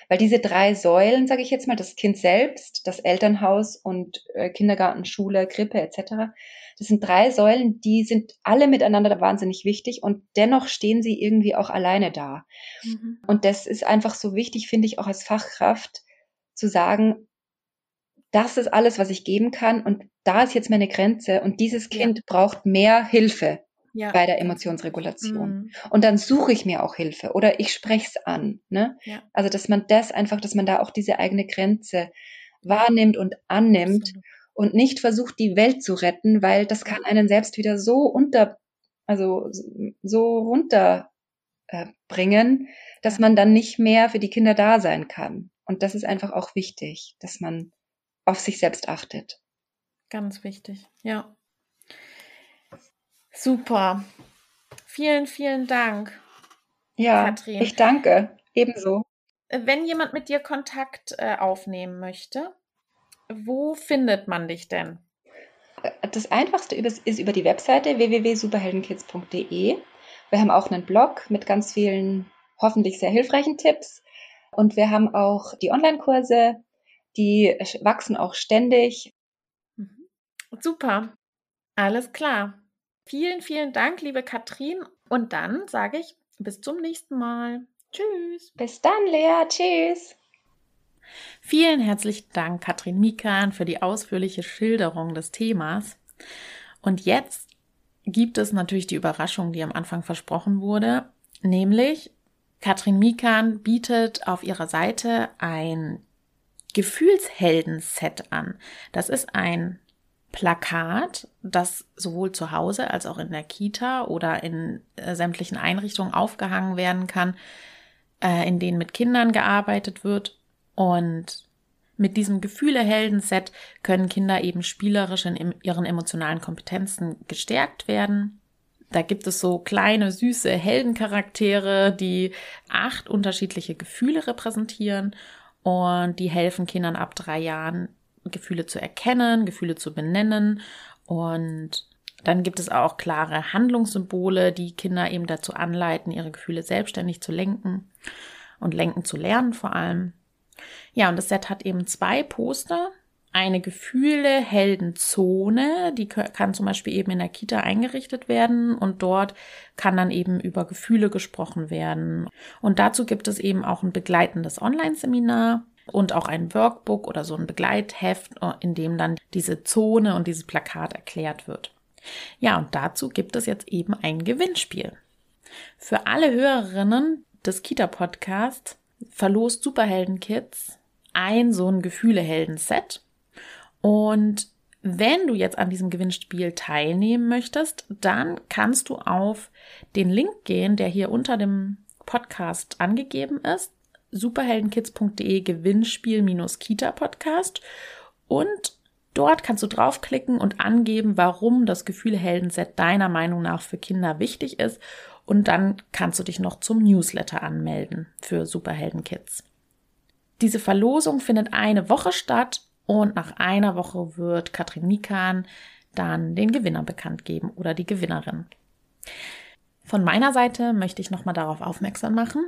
Weil diese drei Säulen, sage ich jetzt mal, das Kind selbst, das Elternhaus und äh, Kindergarten, Schule, Krippe etc., das sind drei Säulen, die sind alle miteinander wahnsinnig wichtig und dennoch stehen sie irgendwie auch alleine da. Mhm. Und das ist einfach so wichtig, finde ich, auch als Fachkraft zu sagen, das ist alles, was ich geben kann und da ist jetzt meine Grenze und dieses Ja. Kind braucht mehr Hilfe Ja, bei der Emotionsregulation. Mhm. Und dann suche ich mir auch Hilfe oder ich spreche es an. Ne? Ja. Also, dass man das einfach, dass man da auch diese eigene Grenze wahrnimmt und annimmt Absolut. und nicht versucht, die Welt zu retten, weil das kann einen selbst wieder so unter, also so runter äh, dass Ja. man dann nicht mehr für die Kinder da sein kann. Und das ist einfach auch wichtig, dass man auf sich selbst achtet. Ganz wichtig. Ja. Super. Vielen, vielen Dank. Ja, Katrin. ich danke. Ebenso. Äh, Wenn jemand mit dir Kontakt äh, aufnehmen möchte, wo findet man dich denn? Das einfachste ist über die Webseite www.superheldenkids.de. Wir haben auch einen Blog mit ganz vielen hoffentlich sehr hilfreichen Tipps. Und wir haben auch die Online-Kurse, die wachsen auch ständig. Mhm. Super. Alles klar. Vielen, vielen Dank, liebe Katrin. Und dann sage ich bis zum nächsten Mal. Tschüss. Bis dann, Lea. Tschüss. Vielen herzlichen Dank, Katrin Mikan, für die ausführliche Schilderung des Themas. Und jetzt gibt es natürlich die Überraschung, die am Anfang versprochen wurde, nämlich Katrin Mikan bietet auf ihrer Seite ein Gefühlshelden-Set an. Das ist ein Plakat, das sowohl zu Hause als auch in der Kita oder in äh, sämtlichen Einrichtungen aufgehangen werden kann, äh, in denen mit Kindern gearbeitet wird. Und mit diesem Gefühle-Helden-Set können Kinder eben spielerisch in ihren emotionalen Kompetenzen gestärkt werden. Da gibt es so kleine, süße Heldencharaktere, die acht unterschiedliche Gefühle repräsentieren und die helfen Kindern ab drei Jahren, Gefühle zu erkennen, Gefühle zu benennen und dann gibt es auch klare Handlungssymbole, die Kinder eben dazu anleiten, ihre Gefühle selbstständig zu lenken und lenken zu lernen vor allem. Ja, und das Set hat eben zwei Poster. Eine Gefühle-Heldenzone, die kann zum Beispiel eben in der Kita eingerichtet werden und dort kann dann eben über Gefühle gesprochen werden. Und dazu gibt es eben auch ein begleitendes Online-Seminar und auch ein Workbook oder so ein Begleitheft, in dem dann diese Zone und dieses Plakat erklärt wird. Ja, und dazu gibt es jetzt eben ein Gewinnspiel. Für alle Hörerinnen des Kita-Podcasts verlost Superhelden Kids ein so ein Gefühlehelden-Set. Und wenn du jetzt an diesem Gewinnspiel teilnehmen möchtest, dann kannst du auf den Link gehen, der hier unter dem Podcast angegeben ist. superheldenkids.de Gewinnspiel-Kita-Podcast. Und dort kannst du draufklicken und angeben, warum das Gefühle-Helden-Set deiner Meinung nach für Kinder wichtig ist und dann kannst du dich noch zum Newsletter anmelden für Superhelden Kids. Diese Verlosung findet eine Woche statt und nach einer Woche wird Katrin Mikan dann den Gewinner bekannt geben oder die Gewinnerin. Von meiner Seite möchte ich nochmal darauf aufmerksam machen,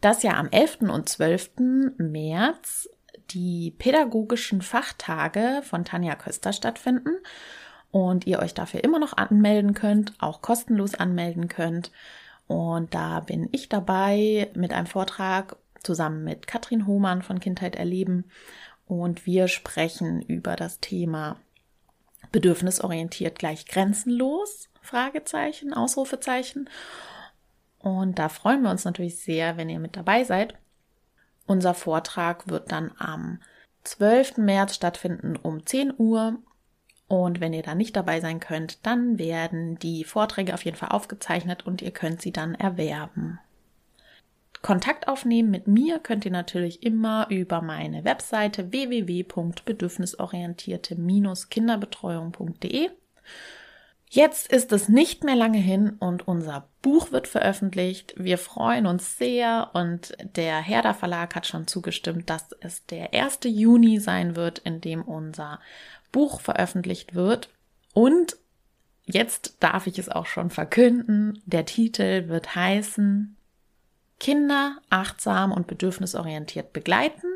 dass ja am 11. und 12. März die pädagogischen Fachtage von Tanja Köster stattfinden und ihr euch dafür immer noch anmelden könnt, auch kostenlos anmelden könnt. Und da bin ich dabei mit einem Vortrag zusammen mit Katrin Hohmann von Kindheit erleben und wir sprechen über das Thema bedürfnisorientiert gleich grenzenlos? Fragezeichen, Ausrufezeichen. Und da freuen wir uns natürlich sehr, wenn ihr mit dabei seid. Unser Vortrag wird dann am 12. März stattfinden um 10 Uhr und wenn ihr da nicht dabei sein könnt, dann werden die Vorträge auf jeden Fall aufgezeichnet und ihr könnt sie dann erwerben. Kontakt aufnehmen mit mir könnt ihr natürlich immer über meine Webseite www.bedürfnisorientierte-kinderbetreuung.de. Jetzt ist es nicht mehr lange hin und unser Buch wird veröffentlicht. Wir freuen uns sehr und der Herder Verlag hat schon zugestimmt, dass es der 1. Juni sein wird, in dem unser Buch veröffentlicht wird. Und jetzt darf ich es auch schon verkünden. Der Titel wird heißen Kinder achtsam und bedürfnisorientiert begleiten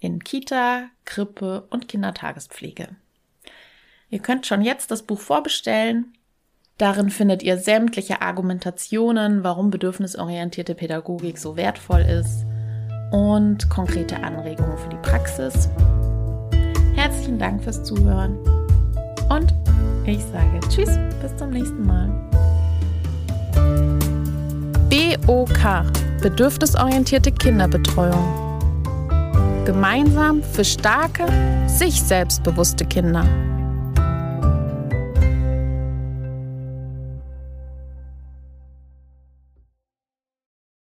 in Kita, Krippe und Kindertagespflege. Ihr könnt schon jetzt das Buch vorbestellen. Darin findet ihr sämtliche Argumentationen, warum bedürfnisorientierte Pädagogik so wertvoll ist und konkrete Anregungen für die Praxis. Herzlichen Dank fürs Zuhören und ich sage Tschüss, bis zum nächsten Mal. BOK Bedürfnisorientierte Kinderbetreuung. Gemeinsam für starke, sich selbstbewusste Kinder.